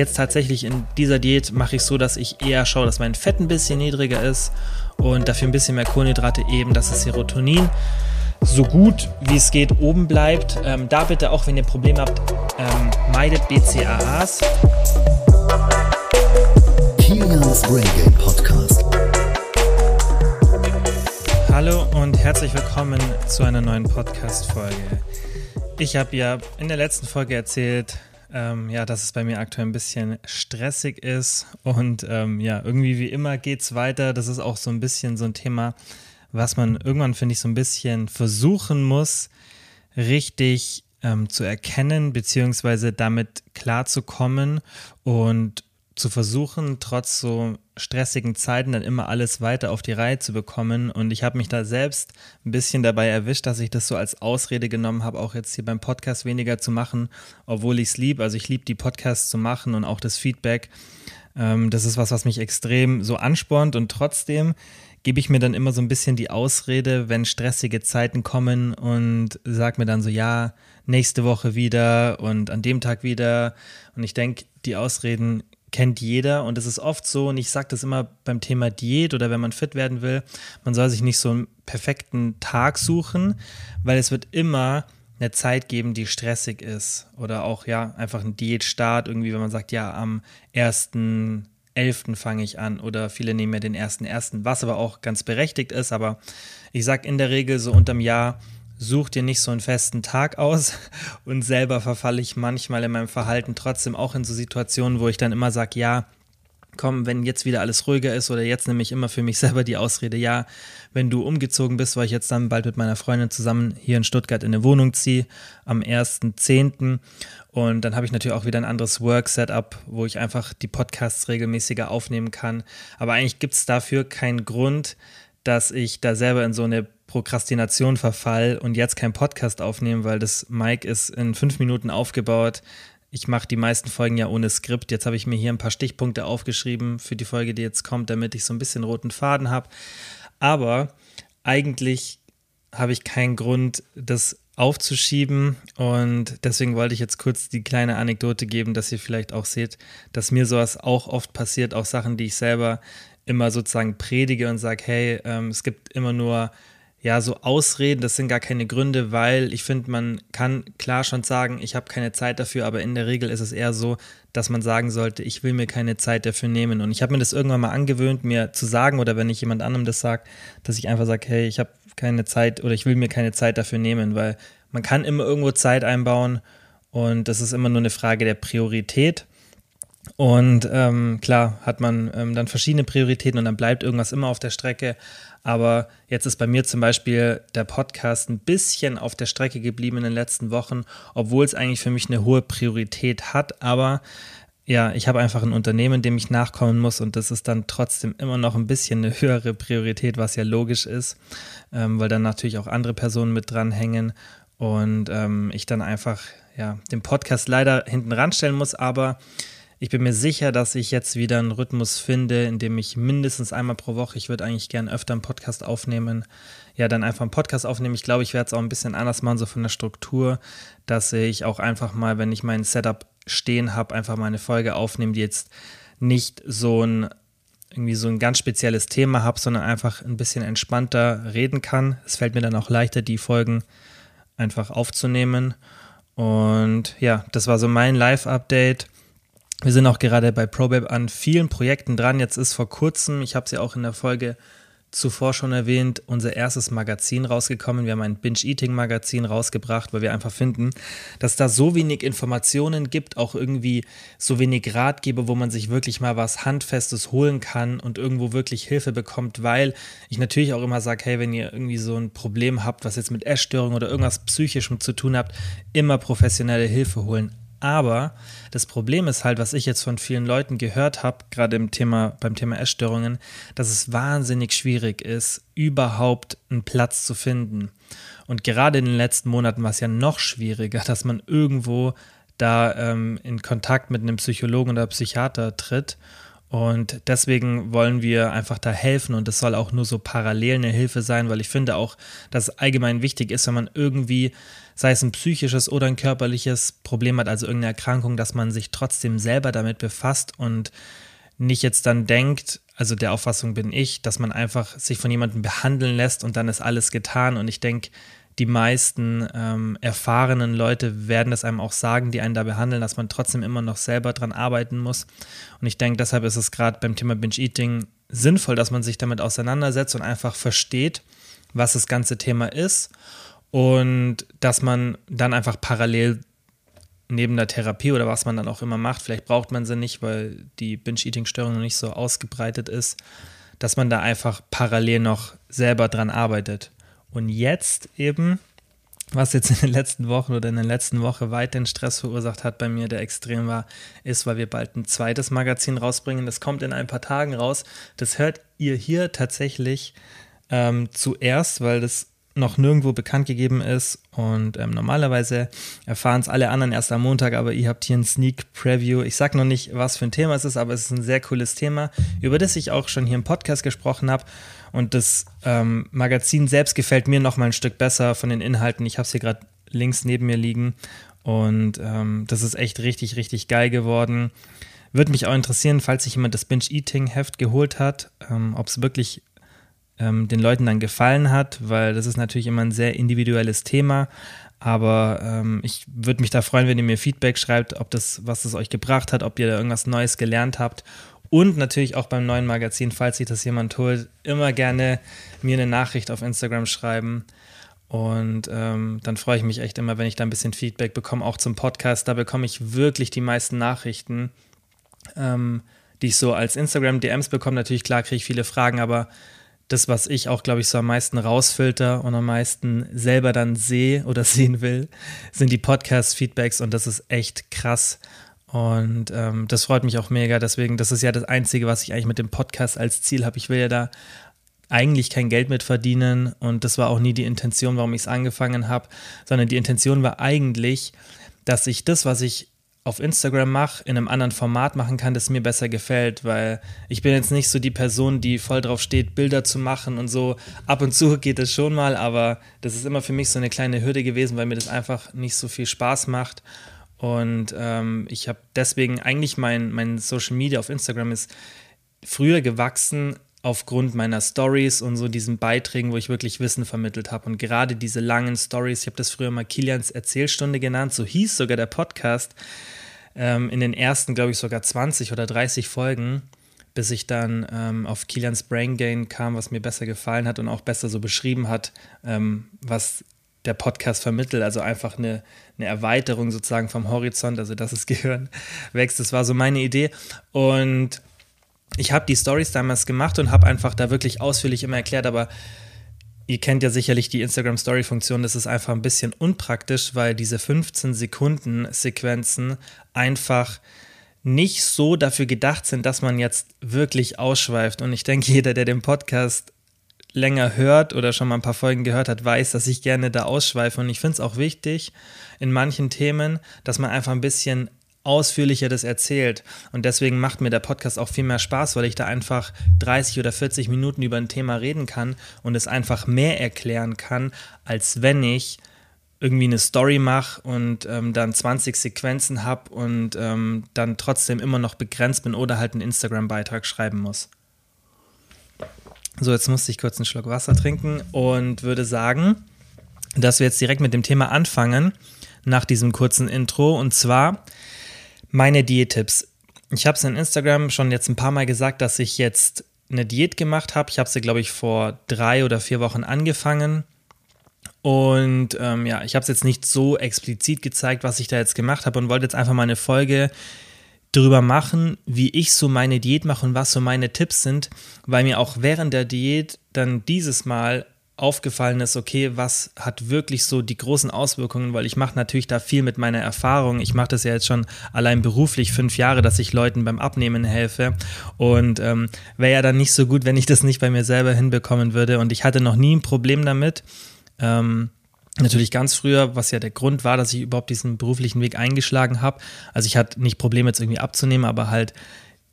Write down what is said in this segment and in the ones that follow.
Jetzt tatsächlich in dieser Diät mache ich so, dass ich eher schaue, dass mein Fett ein bisschen niedriger ist und dafür ein bisschen mehr Kohlenhydrate eben, dass das Serotonin so gut wie es geht oben bleibt. Ähm, da bitte auch, wenn ihr Probleme habt, ähm, meidet BCAAs. Kilians Brain Game Podcast. Hallo und herzlich willkommen zu einer neuen Podcast-Folge. Ich habe ja in der letzten Folge erzählt, ähm, ja, dass es bei mir aktuell ein bisschen stressig ist und ähm, ja, irgendwie wie immer geht es weiter. Das ist auch so ein bisschen so ein Thema, was man irgendwann, finde ich, so ein bisschen versuchen muss, richtig ähm, zu erkennen, beziehungsweise damit klarzukommen und zu versuchen, trotz so stressigen Zeiten dann immer alles weiter auf die Reihe zu bekommen. Und ich habe mich da selbst ein bisschen dabei erwischt, dass ich das so als Ausrede genommen habe, auch jetzt hier beim Podcast weniger zu machen, obwohl ich es liebe. Also ich liebe die Podcasts zu machen und auch das Feedback. Ähm, das ist was, was mich extrem so anspornt und trotzdem gebe ich mir dann immer so ein bisschen die Ausrede, wenn stressige Zeiten kommen und sage mir dann so, ja, nächste Woche wieder und an dem Tag wieder. Und ich denke, die Ausreden kennt jeder und es ist oft so, und ich sage das immer beim Thema Diät oder wenn man fit werden will, man soll sich nicht so einen perfekten Tag suchen, weil es wird immer eine Zeit geben, die stressig ist oder auch ja einfach ein Diätstart irgendwie, wenn man sagt, ja, am 1.11. fange ich an oder viele nehmen ja den 1.1., was aber auch ganz berechtigt ist, aber ich sage in der Regel so unterm Jahr such dir nicht so einen festen Tag aus und selber verfalle ich manchmal in meinem Verhalten trotzdem auch in so Situationen, wo ich dann immer sage, ja, komm, wenn jetzt wieder alles ruhiger ist oder jetzt nehme ich immer für mich selber die Ausrede, ja, wenn du umgezogen bist, weil ich jetzt dann bald mit meiner Freundin zusammen hier in Stuttgart in eine Wohnung ziehe, am 1.10. Und dann habe ich natürlich auch wieder ein anderes Work-Setup, wo ich einfach die Podcasts regelmäßiger aufnehmen kann. Aber eigentlich gibt es dafür keinen Grund, dass ich da selber in so eine Prokrastination verfall und jetzt keinen Podcast aufnehmen, weil das Mic ist in fünf Minuten aufgebaut. Ich mache die meisten Folgen ja ohne Skript. Jetzt habe ich mir hier ein paar Stichpunkte aufgeschrieben für die Folge, die jetzt kommt, damit ich so ein bisschen roten Faden habe. Aber eigentlich habe ich keinen Grund, das aufzuschieben. Und deswegen wollte ich jetzt kurz die kleine Anekdote geben, dass ihr vielleicht auch seht, dass mir sowas auch oft passiert, auch Sachen, die ich selber immer sozusagen predige und sage, hey, ähm, es gibt immer nur ja, so Ausreden, das sind gar keine Gründe, weil ich finde, man kann klar schon sagen, ich habe keine Zeit dafür, aber in der Regel ist es eher so, dass man sagen sollte, ich will mir keine Zeit dafür nehmen. Und ich habe mir das irgendwann mal angewöhnt, mir zu sagen, oder wenn ich jemand anderem das sage, dass ich einfach sage, hey, ich habe keine Zeit oder ich will mir keine Zeit dafür nehmen, weil man kann immer irgendwo Zeit einbauen und das ist immer nur eine Frage der Priorität. Und ähm, klar hat man ähm, dann verschiedene Prioritäten und dann bleibt irgendwas immer auf der Strecke. Aber jetzt ist bei mir zum Beispiel der Podcast ein bisschen auf der Strecke geblieben in den letzten Wochen, obwohl es eigentlich für mich eine hohe Priorität hat. Aber ja, ich habe einfach ein Unternehmen, dem ich nachkommen muss und das ist dann trotzdem immer noch ein bisschen eine höhere Priorität, was ja logisch ist, ähm, weil dann natürlich auch andere Personen mit dranhängen und ähm, ich dann einfach ja den Podcast leider hinten ranstellen muss, aber ich bin mir sicher, dass ich jetzt wieder einen Rhythmus finde, in dem ich mindestens einmal pro Woche, ich würde eigentlich gern öfter einen Podcast aufnehmen, ja, dann einfach einen Podcast aufnehmen. Ich glaube, ich werde es auch ein bisschen anders machen, so von der Struktur, dass ich auch einfach mal, wenn ich mein Setup stehen habe, einfach mal eine Folge aufnehme, die jetzt nicht so ein irgendwie so ein ganz spezielles Thema habe, sondern einfach ein bisschen entspannter reden kann. Es fällt mir dann auch leichter, die Folgen einfach aufzunehmen. Und ja, das war so mein Live-Update. Wir sind auch gerade bei ProBab an vielen Projekten dran. Jetzt ist vor kurzem, ich habe es ja auch in der Folge zuvor schon erwähnt, unser erstes Magazin rausgekommen. Wir haben ein Binge-Eating-Magazin rausgebracht, weil wir einfach finden, dass da so wenig Informationen gibt, auch irgendwie so wenig Ratgeber, wo man sich wirklich mal was Handfestes holen kann und irgendwo wirklich Hilfe bekommt, weil ich natürlich auch immer sage, hey, wenn ihr irgendwie so ein Problem habt, was jetzt mit Essstörung oder irgendwas Psychischem zu tun habt, immer professionelle Hilfe holen. Aber das Problem ist halt, was ich jetzt von vielen Leuten gehört habe, gerade im Thema, beim Thema Essstörungen, dass es wahnsinnig schwierig ist, überhaupt einen Platz zu finden. Und gerade in den letzten Monaten war es ja noch schwieriger, dass man irgendwo da ähm, in Kontakt mit einem Psychologen oder Psychiater tritt. Und deswegen wollen wir einfach da helfen und es soll auch nur so parallel eine Hilfe sein, weil ich finde auch, dass es allgemein wichtig ist, wenn man irgendwie, sei es ein psychisches oder ein körperliches Problem hat, also irgendeine Erkrankung, dass man sich trotzdem selber damit befasst und nicht jetzt dann denkt, also der Auffassung bin ich, dass man einfach sich von jemandem behandeln lässt und dann ist alles getan. Und ich denke, die meisten ähm, erfahrenen Leute werden das einem auch sagen, die einen da behandeln, dass man trotzdem immer noch selber dran arbeiten muss. Und ich denke, deshalb ist es gerade beim Thema Binge-Eating sinnvoll, dass man sich damit auseinandersetzt und einfach versteht, was das ganze Thema ist und dass man dann einfach parallel neben der Therapie oder was man dann auch immer macht, vielleicht braucht man sie nicht, weil die Binge-Eating-Störung noch nicht so ausgebreitet ist, dass man da einfach parallel noch selber dran arbeitet. Und jetzt eben, was jetzt in den letzten Wochen oder in der letzten Woche weiterhin Stress verursacht hat bei mir, der extrem war, ist, weil wir bald ein zweites Magazin rausbringen. Das kommt in ein paar Tagen raus. Das hört ihr hier tatsächlich ähm, zuerst, weil das noch nirgendwo bekannt gegeben ist. Und ähm, normalerweise erfahren es alle anderen erst am Montag, aber ihr habt hier ein Sneak Preview. Ich sage noch nicht, was für ein Thema es ist, aber es ist ein sehr cooles Thema, über das ich auch schon hier im Podcast gesprochen habe. Und das ähm, Magazin selbst gefällt mir noch mal ein Stück besser von den Inhalten. Ich habe es hier gerade links neben mir liegen. Und ähm, das ist echt richtig, richtig geil geworden. Würde mich auch interessieren, falls sich jemand das Binge-Eating-Heft geholt hat, ähm, ob es wirklich ähm, den Leuten dann gefallen hat, weil das ist natürlich immer ein sehr individuelles Thema. Aber ähm, ich würde mich da freuen, wenn ihr mir Feedback schreibt, ob das, was es euch gebracht hat, ob ihr da irgendwas Neues gelernt habt. Und natürlich auch beim neuen Magazin, falls sich das jemand holt, immer gerne mir eine Nachricht auf Instagram schreiben. Und ähm, dann freue ich mich echt immer, wenn ich da ein bisschen Feedback bekomme, auch zum Podcast. Da bekomme ich wirklich die meisten Nachrichten, ähm, die ich so als Instagram-DMs bekomme. Natürlich, klar, kriege ich viele Fragen, aber das, was ich auch, glaube ich, so am meisten rausfilter und am meisten selber dann sehe oder sehen will, sind die Podcast-Feedbacks und das ist echt krass. Und ähm, das freut mich auch mega. Deswegen, das ist ja das Einzige, was ich eigentlich mit dem Podcast als Ziel habe. Ich will ja da eigentlich kein Geld mit verdienen und das war auch nie die Intention, warum ich es angefangen habe, sondern die Intention war eigentlich, dass ich das, was ich auf Instagram mache, in einem anderen Format machen kann, das mir besser gefällt, weil ich bin jetzt nicht so die Person, die voll drauf steht, Bilder zu machen und so. Ab und zu geht es schon mal, aber das ist immer für mich so eine kleine Hürde gewesen, weil mir das einfach nicht so viel Spaß macht. Und ähm, ich habe deswegen eigentlich mein, mein Social Media auf Instagram ist früher gewachsen aufgrund meiner Stories und so diesen Beiträgen, wo ich wirklich Wissen vermittelt habe. Und gerade diese langen Stories, ich habe das früher mal Kilians Erzählstunde genannt, so hieß sogar der Podcast, ähm, in den ersten, glaube ich, sogar 20 oder 30 Folgen, bis ich dann ähm, auf Kilians Brain Gain kam, was mir besser gefallen hat und auch besser so beschrieben hat, ähm, was der Podcast vermittelt, also einfach eine, eine Erweiterung sozusagen vom Horizont, also dass das Gehirn wächst. Das war so meine Idee. Und ich habe die Stories damals gemacht und habe einfach da wirklich ausführlich immer erklärt, aber ihr kennt ja sicherlich die Instagram-Story-Funktion, das ist einfach ein bisschen unpraktisch, weil diese 15 Sekunden Sequenzen einfach nicht so dafür gedacht sind, dass man jetzt wirklich ausschweift. Und ich denke, jeder, der den Podcast länger hört oder schon mal ein paar Folgen gehört hat, weiß, dass ich gerne da ausschweife. Und ich finde es auch wichtig in manchen Themen, dass man einfach ein bisschen ausführlicher das erzählt. Und deswegen macht mir der Podcast auch viel mehr Spaß, weil ich da einfach 30 oder 40 Minuten über ein Thema reden kann und es einfach mehr erklären kann, als wenn ich irgendwie eine Story mache und ähm, dann 20 Sequenzen habe und ähm, dann trotzdem immer noch begrenzt bin oder halt einen Instagram-Beitrag schreiben muss. So, jetzt musste ich kurz einen Schluck Wasser trinken und würde sagen, dass wir jetzt direkt mit dem Thema anfangen nach diesem kurzen Intro. Und zwar meine Diättipps. Ich habe es in Instagram schon jetzt ein paar Mal gesagt, dass ich jetzt eine Diät gemacht habe. Ich habe sie, glaube ich, vor drei oder vier Wochen angefangen. Und ähm, ja, ich habe es jetzt nicht so explizit gezeigt, was ich da jetzt gemacht habe und wollte jetzt einfach mal eine Folge drüber machen, wie ich so meine Diät mache und was so meine Tipps sind, weil mir auch während der Diät dann dieses Mal aufgefallen ist, okay, was hat wirklich so die großen Auswirkungen, weil ich mache natürlich da viel mit meiner Erfahrung. Ich mache das ja jetzt schon allein beruflich fünf Jahre, dass ich Leuten beim Abnehmen helfe. Und ähm, wäre ja dann nicht so gut, wenn ich das nicht bei mir selber hinbekommen würde. Und ich hatte noch nie ein Problem damit. Ähm, Natürlich ganz früher, was ja der Grund war, dass ich überhaupt diesen beruflichen Weg eingeschlagen habe. Also ich hatte nicht Probleme jetzt irgendwie abzunehmen, aber halt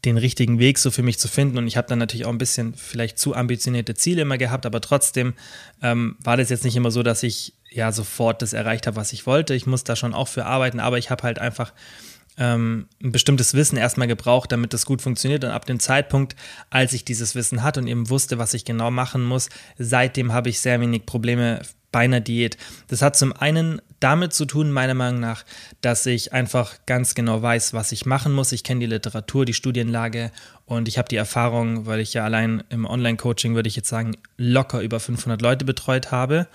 den richtigen Weg so für mich zu finden. Und ich habe dann natürlich auch ein bisschen vielleicht zu ambitionierte Ziele immer gehabt, aber trotzdem ähm, war das jetzt nicht immer so, dass ich ja sofort das erreicht habe, was ich wollte. Ich muss da schon auch für arbeiten, aber ich habe halt einfach ähm, ein bestimmtes Wissen erstmal gebraucht, damit das gut funktioniert. Und ab dem Zeitpunkt, als ich dieses Wissen hatte und eben wusste, was ich genau machen muss, seitdem habe ich sehr wenig Probleme bei einer Diät. Das hat zum einen damit zu tun, meiner Meinung nach, dass ich einfach ganz genau weiß, was ich machen muss. Ich kenne die Literatur, die Studienlage und ich habe die Erfahrung, weil ich ja allein im Online-Coaching, würde ich jetzt sagen, locker über 500 Leute betreut habe.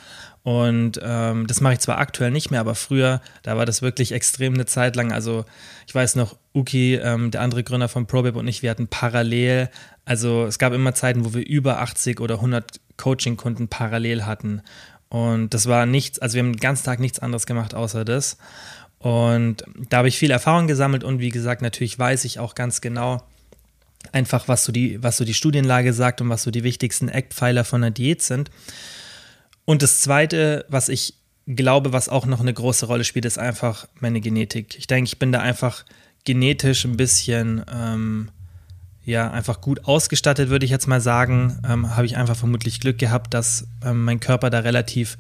Und ähm, das mache ich zwar aktuell nicht mehr, aber früher, da war das wirklich extrem eine Zeit lang. Also ich weiß noch, Uki, ähm, der andere Gründer von ProBib und ich, wir hatten parallel, also es gab immer Zeiten, wo wir über 80 oder 100 Coaching-Kunden parallel hatten. Und das war nichts, also wir haben den ganzen Tag nichts anderes gemacht außer das. Und da habe ich viel Erfahrung gesammelt und wie gesagt, natürlich weiß ich auch ganz genau einfach, was so die, was so die Studienlage sagt und was so die wichtigsten Eckpfeiler von der Diät sind. Und das Zweite, was ich glaube, was auch noch eine große Rolle spielt, ist einfach meine Genetik. Ich denke, ich bin da einfach genetisch ein bisschen ähm, ja, einfach gut ausgestattet, würde ich jetzt mal sagen, ähm, habe ich einfach vermutlich Glück gehabt, dass ähm, mein Körper da relativ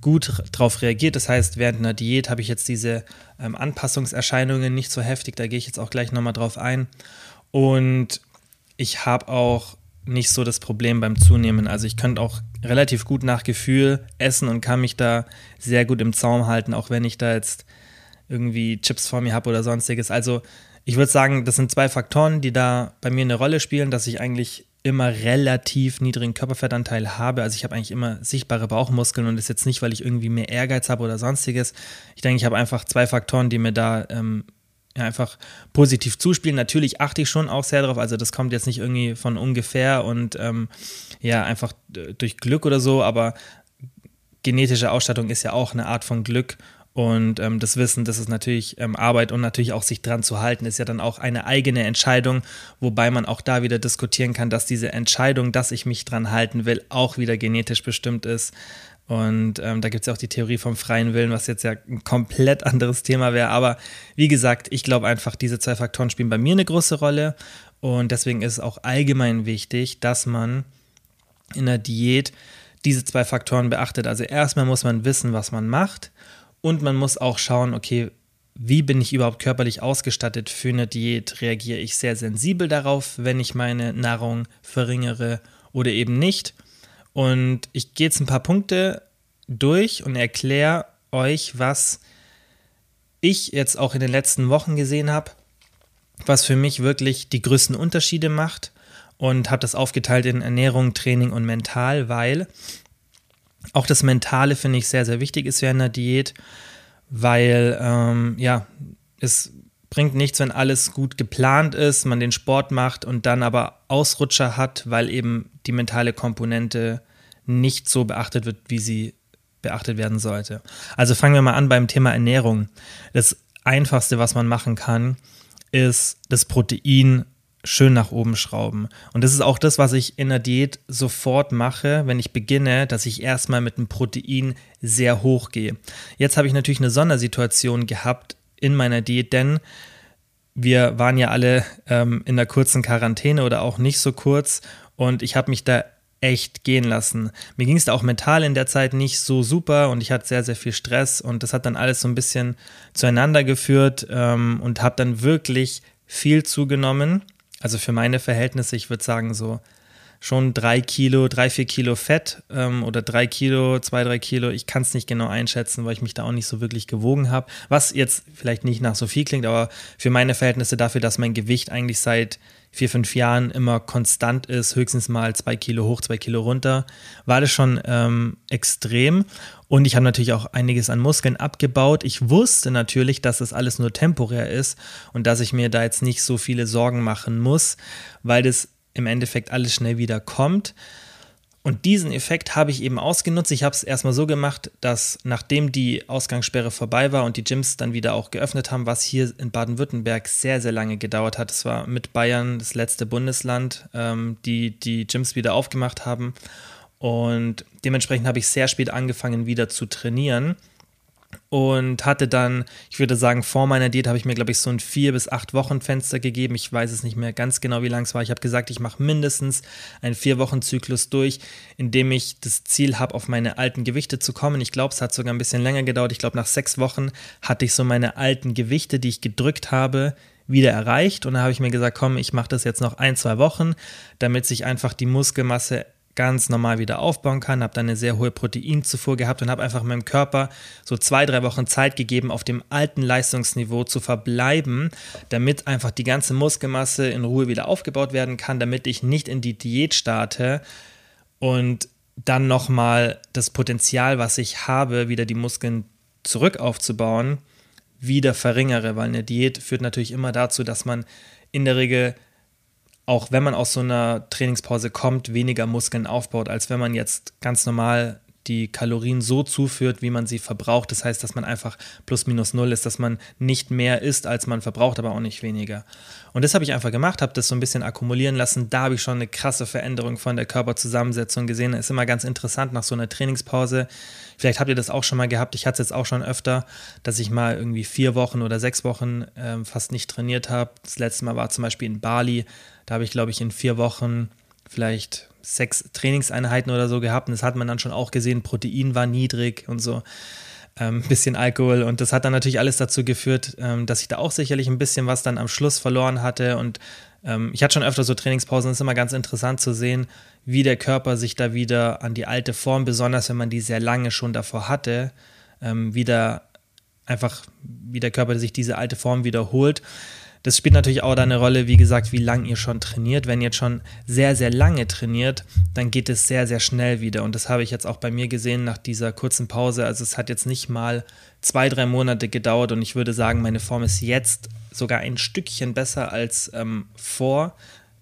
gut drauf reagiert. Das heißt, während einer Diät habe ich jetzt diese ähm, Anpassungserscheinungen nicht so heftig, da gehe ich jetzt auch gleich nochmal drauf ein. Und ich habe auch nicht so das Problem beim Zunehmen. Also ich könnte auch relativ gut nach Gefühl essen und kann mich da sehr gut im Zaum halten, auch wenn ich da jetzt irgendwie Chips vor mir habe oder sonstiges. Also ich würde sagen, das sind zwei Faktoren, die da bei mir eine Rolle spielen, dass ich eigentlich immer relativ niedrigen Körperfettanteil habe. Also ich habe eigentlich immer sichtbare Bauchmuskeln und das ist jetzt nicht, weil ich irgendwie mehr Ehrgeiz habe oder sonstiges. Ich denke, ich habe einfach zwei Faktoren, die mir da ähm, ja, einfach positiv zuspielen. Natürlich achte ich schon auch sehr darauf. Also das kommt jetzt nicht irgendwie von ungefähr und ähm, ja, einfach durch Glück oder so, aber genetische Ausstattung ist ja auch eine Art von Glück und ähm, das Wissen, das ist natürlich ähm, Arbeit und natürlich auch sich dran zu halten, ist ja dann auch eine eigene Entscheidung, wobei man auch da wieder diskutieren kann, dass diese Entscheidung, dass ich mich dran halten will, auch wieder genetisch bestimmt ist. Und ähm, da gibt es ja auch die Theorie vom freien Willen, was jetzt ja ein komplett anderes Thema wäre. Aber wie gesagt, ich glaube einfach, diese zwei Faktoren spielen bei mir eine große Rolle. Und deswegen ist es auch allgemein wichtig, dass man in der Diät diese zwei Faktoren beachtet. Also erstmal muss man wissen, was man macht. Und man muss auch schauen, okay, wie bin ich überhaupt körperlich ausgestattet für eine Diät? Reagiere ich sehr sensibel darauf, wenn ich meine Nahrung verringere oder eben nicht? Und ich gehe jetzt ein paar Punkte durch und erkläre euch, was ich jetzt auch in den letzten Wochen gesehen habe, was für mich wirklich die größten Unterschiede macht und habe das aufgeteilt in Ernährung, Training und Mental, weil auch das Mentale finde ich sehr, sehr wichtig ist während einer Diät, weil ähm, ja, es bringt nichts, wenn alles gut geplant ist, man den Sport macht und dann aber Ausrutscher hat, weil eben die mentale Komponente nicht so beachtet wird, wie sie beachtet werden sollte. Also fangen wir mal an beim Thema Ernährung. Das Einfachste, was man machen kann, ist das Protein schön nach oben schrauben. Und das ist auch das, was ich in der Diät sofort mache, wenn ich beginne, dass ich erstmal mit dem Protein sehr hoch gehe. Jetzt habe ich natürlich eine Sondersituation gehabt in meiner Diät, denn wir waren ja alle ähm, in der kurzen Quarantäne oder auch nicht so kurz und ich habe mich da echt gehen lassen. Mir ging es auch mental in der Zeit nicht so super und ich hatte sehr, sehr viel Stress und das hat dann alles so ein bisschen zueinander geführt ähm, und habe dann wirklich viel zugenommen also für meine Verhältnisse, ich würde sagen, so schon drei Kilo, drei, vier Kilo Fett ähm, oder drei Kilo, zwei, drei Kilo. Ich kann es nicht genau einschätzen, weil ich mich da auch nicht so wirklich gewogen habe. Was jetzt vielleicht nicht nach so viel klingt, aber für meine Verhältnisse dafür, dass mein Gewicht eigentlich seit vier, fünf Jahren immer konstant ist, höchstens mal zwei Kilo hoch, zwei Kilo runter, war das schon ähm, extrem. Und ich habe natürlich auch einiges an Muskeln abgebaut. Ich wusste natürlich, dass das alles nur temporär ist und dass ich mir da jetzt nicht so viele Sorgen machen muss, weil das im Endeffekt alles schnell wieder kommt. Und diesen Effekt habe ich eben ausgenutzt. Ich habe es erstmal so gemacht, dass nachdem die Ausgangssperre vorbei war und die Gyms dann wieder auch geöffnet haben, was hier in Baden-Württemberg sehr, sehr lange gedauert hat. Es war mit Bayern das letzte Bundesland, ähm, die die Gyms wieder aufgemacht haben. Und dementsprechend habe ich sehr spät angefangen, wieder zu trainieren. Und hatte dann, ich würde sagen, vor meiner Diät habe ich mir, glaube ich, so ein vier bis acht Wochen Fenster gegeben. Ich weiß es nicht mehr ganz genau, wie lang es war. Ich habe gesagt, ich mache mindestens einen vier Wochen Zyklus durch, in dem ich das Ziel habe, auf meine alten Gewichte zu kommen. Ich glaube, es hat sogar ein bisschen länger gedauert. Ich glaube, nach sechs Wochen hatte ich so meine alten Gewichte, die ich gedrückt habe, wieder erreicht. Und da habe ich mir gesagt, komm, ich mache das jetzt noch ein, zwei Wochen, damit sich einfach die Muskelmasse ganz normal wieder aufbauen kann, habe dann eine sehr hohe Proteinzufuhr gehabt und habe einfach meinem Körper so zwei, drei Wochen Zeit gegeben, auf dem alten Leistungsniveau zu verbleiben, damit einfach die ganze Muskelmasse in Ruhe wieder aufgebaut werden kann, damit ich nicht in die Diät starte und dann nochmal das Potenzial, was ich habe, wieder die Muskeln zurück aufzubauen, wieder verringere, weil eine Diät führt natürlich immer dazu, dass man in der Regel auch wenn man aus so einer Trainingspause kommt, weniger Muskeln aufbaut, als wenn man jetzt ganz normal die Kalorien so zuführt, wie man sie verbraucht. Das heißt, dass man einfach plus minus null ist, dass man nicht mehr isst, als man verbraucht, aber auch nicht weniger. Und das habe ich einfach gemacht, habe das so ein bisschen akkumulieren lassen. Da habe ich schon eine krasse Veränderung von der Körperzusammensetzung gesehen. Ist immer ganz interessant nach so einer Trainingspause. Vielleicht habt ihr das auch schon mal gehabt. Ich hatte es jetzt auch schon öfter, dass ich mal irgendwie vier Wochen oder sechs Wochen äh, fast nicht trainiert habe. Das letzte Mal war zum Beispiel in Bali. Da habe ich, glaube ich, in vier Wochen vielleicht sechs Trainingseinheiten oder so gehabt. Und das hat man dann schon auch gesehen. Protein war niedrig und so. Ein ähm, bisschen Alkohol und das hat dann natürlich alles dazu geführt, ähm, dass ich da auch sicherlich ein bisschen was dann am Schluss verloren hatte und ähm, ich hatte schon öfter so Trainingspausen, es ist immer ganz interessant zu sehen, wie der Körper sich da wieder an die alte Form, besonders wenn man die sehr lange schon davor hatte, ähm, wieder einfach, wie der Körper sich diese alte Form wiederholt. Das spielt natürlich auch da eine Rolle, wie gesagt, wie lange ihr schon trainiert. Wenn ihr jetzt schon sehr, sehr lange trainiert, dann geht es sehr, sehr schnell wieder. Und das habe ich jetzt auch bei mir gesehen nach dieser kurzen Pause. Also es hat jetzt nicht mal zwei, drei Monate gedauert und ich würde sagen, meine Form ist jetzt sogar ein Stückchen besser als ähm, vor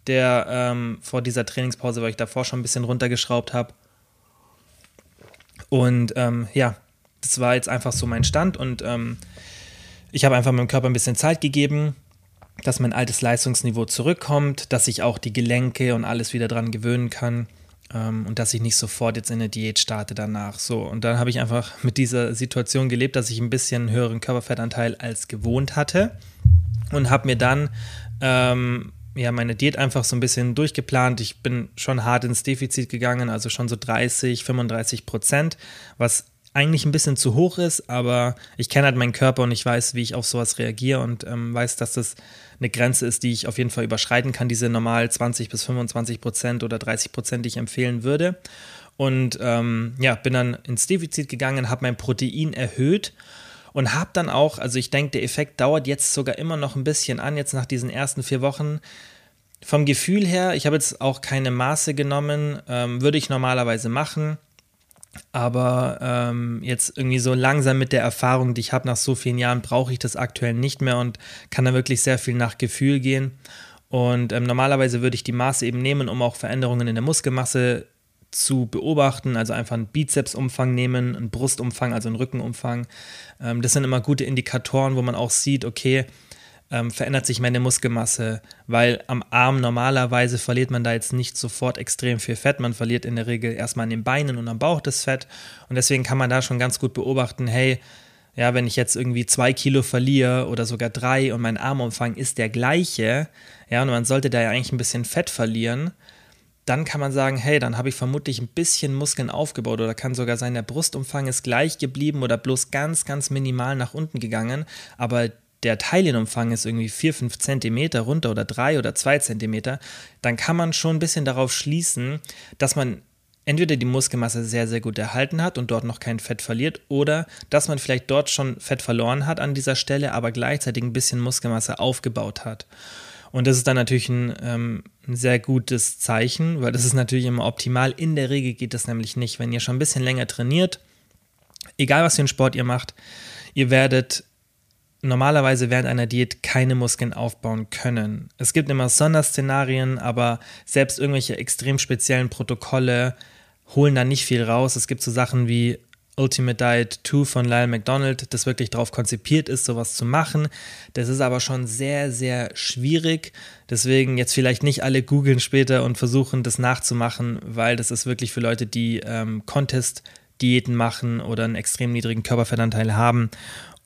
der, ähm, vor dieser Trainingspause, weil ich davor schon ein bisschen runtergeschraubt habe. Und ähm, ja, das war jetzt einfach so mein Stand und ähm, ich habe einfach meinem Körper ein bisschen Zeit gegeben dass mein altes Leistungsniveau zurückkommt, dass ich auch die Gelenke und alles wieder dran gewöhnen kann ähm, und dass ich nicht sofort jetzt in eine Diät starte danach. So, und dann habe ich einfach mit dieser Situation gelebt, dass ich ein bisschen höheren Körperfettanteil als gewohnt hatte und habe mir dann ähm, ja, meine Diät einfach so ein bisschen durchgeplant. Ich bin schon hart ins Defizit gegangen, also schon so 30, 35 Prozent, was eigentlich ein bisschen zu hoch ist, aber ich kenne halt meinen Körper und ich weiß, wie ich auf sowas reagiere und ähm, weiß, dass das eine Grenze ist, die ich auf jeden Fall überschreiten kann, diese normal 20 bis 25 Prozent oder 30 Prozent, die ich empfehlen würde. Und ähm, ja, bin dann ins Defizit gegangen, habe mein Protein erhöht und habe dann auch, also ich denke, der Effekt dauert jetzt sogar immer noch ein bisschen an, jetzt nach diesen ersten vier Wochen. Vom Gefühl her, ich habe jetzt auch keine Maße genommen, ähm, würde ich normalerweise machen aber ähm, jetzt irgendwie so langsam mit der Erfahrung, die ich habe nach so vielen Jahren, brauche ich das aktuell nicht mehr und kann da wirklich sehr viel nach Gefühl gehen. Und ähm, normalerweise würde ich die Maße eben nehmen, um auch Veränderungen in der Muskelmasse zu beobachten, also einfach einen Bizepsumfang nehmen, einen Brustumfang, also einen Rückenumfang. Ähm, das sind immer gute Indikatoren, wo man auch sieht, okay, ähm, verändert sich meine Muskelmasse, weil am Arm normalerweise verliert man da jetzt nicht sofort extrem viel Fett. Man verliert in der Regel erstmal an den Beinen und am Bauch das Fett. Und deswegen kann man da schon ganz gut beobachten, hey, ja, wenn ich jetzt irgendwie zwei Kilo verliere oder sogar drei und mein Armumfang ist der gleiche, ja, und man sollte da ja eigentlich ein bisschen Fett verlieren, dann kann man sagen, hey, dann habe ich vermutlich ein bisschen Muskeln aufgebaut oder kann sogar sein, der Brustumfang ist gleich geblieben oder bloß ganz, ganz minimal nach unten gegangen, aber der Teilienumfang ist irgendwie 4, 5 Zentimeter runter oder 3 oder 2 Zentimeter, dann kann man schon ein bisschen darauf schließen, dass man entweder die Muskelmasse sehr, sehr gut erhalten hat und dort noch kein Fett verliert oder dass man vielleicht dort schon Fett verloren hat an dieser Stelle, aber gleichzeitig ein bisschen Muskelmasse aufgebaut hat. Und das ist dann natürlich ein, ähm, ein, sehr gutes Zeichen, weil das ist natürlich immer optimal. In der Regel geht das nämlich nicht. Wenn ihr schon ein bisschen länger trainiert, egal was für einen Sport ihr macht, ihr werdet normalerweise während einer Diät keine Muskeln aufbauen können. Es gibt immer Sonderszenarien, aber selbst irgendwelche extrem speziellen Protokolle holen da nicht viel raus. Es gibt so Sachen wie Ultimate Diet 2 von Lyle McDonald, das wirklich darauf konzipiert ist, sowas zu machen. Das ist aber schon sehr, sehr schwierig. Deswegen jetzt vielleicht nicht alle googeln später und versuchen, das nachzumachen, weil das ist wirklich für Leute, die ähm, Contest Diäten machen oder einen extrem niedrigen Körperfettanteil haben.